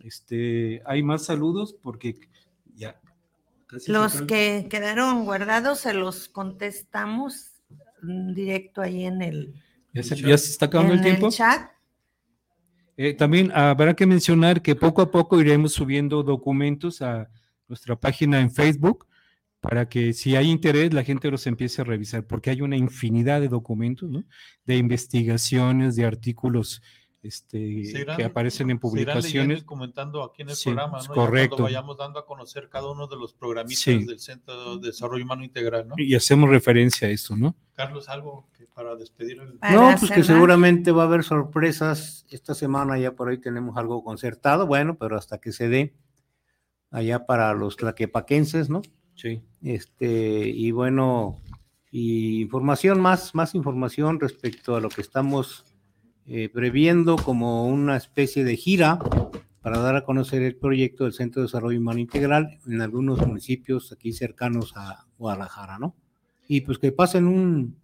[SPEAKER 4] Este, hay más saludos porque ya.
[SPEAKER 2] Los que quedaron guardados se los contestamos directo ahí en el.
[SPEAKER 4] ¿Ya se, está acabando el tiempo? chat. Eh, también habrá que mencionar que poco a poco iremos subiendo documentos a nuestra página en Facebook para que si hay interés la gente los empiece a revisar, porque hay una infinidad de documentos, ¿no? De investigaciones, de artículos este, que aparecen en publicaciones.
[SPEAKER 3] comentando aquí en el programa, ¿no?
[SPEAKER 4] Correcto.
[SPEAKER 3] Cuando vayamos dando a conocer cada uno de los programistas del Centro de Desarrollo Humano Integral, ¿no?
[SPEAKER 4] Y hacemos referencia a esto, ¿no?
[SPEAKER 3] Carlos, algo para despedir el...
[SPEAKER 5] No, pues que seguramente va a haber sorpresas. Esta semana ya por ahí tenemos algo concertado, bueno, pero hasta que se dé allá para los tlaquepaquenses, ¿no?
[SPEAKER 4] Sí.
[SPEAKER 5] Este, y bueno, y información más, más información respecto a lo que estamos eh, previendo como una especie de gira para dar a conocer el proyecto del Centro de Desarrollo Humano Integral en algunos municipios aquí cercanos a Guadalajara, ¿no? Y pues que pasen un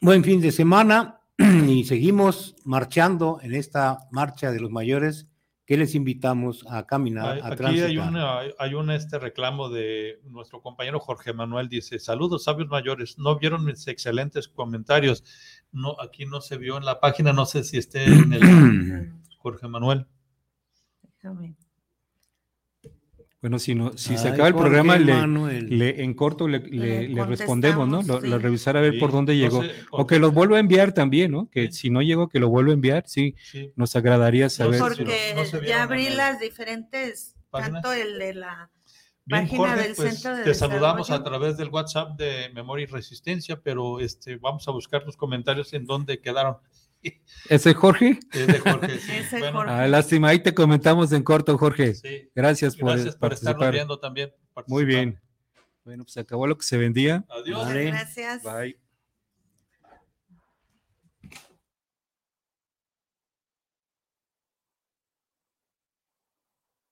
[SPEAKER 5] buen fin de semana y seguimos marchando en esta marcha de los mayores que les invitamos a caminar.
[SPEAKER 3] a aquí hay, una, hay un este reclamo de nuestro compañero Jorge Manuel, dice, saludos sabios mayores, no vieron mis excelentes comentarios, no, aquí no se vio en la página, no sé si esté en el Jorge Manuel.
[SPEAKER 4] Bueno, si, no, si se acaba el programa, le, en corto le, respondemos, ¿no? Lo, revisar a ver por dónde llegó. o que los vuelva a enviar también, ¿no? Que si no llegó, que lo vuelva a enviar, sí, nos agradaría saber.
[SPEAKER 2] porque ya abrí las diferentes, tanto el de la página del
[SPEAKER 3] pues,
[SPEAKER 2] Centro de
[SPEAKER 3] Te saludamos a través del WhatsApp de Memoria y Resistencia, pero este, vamos a buscar los comentarios en dónde quedaron.
[SPEAKER 4] ¿Ese Jorge?
[SPEAKER 3] Es de Jorge,
[SPEAKER 4] Ah, lástima, ahí te comentamos en corto, Jorge. Gracias por
[SPEAKER 3] Gracias por estar viendo también.
[SPEAKER 4] Muy bien. Bueno, pues acabó lo que se vendía.
[SPEAKER 3] Adiós.
[SPEAKER 2] Gracias.
[SPEAKER 4] Bye.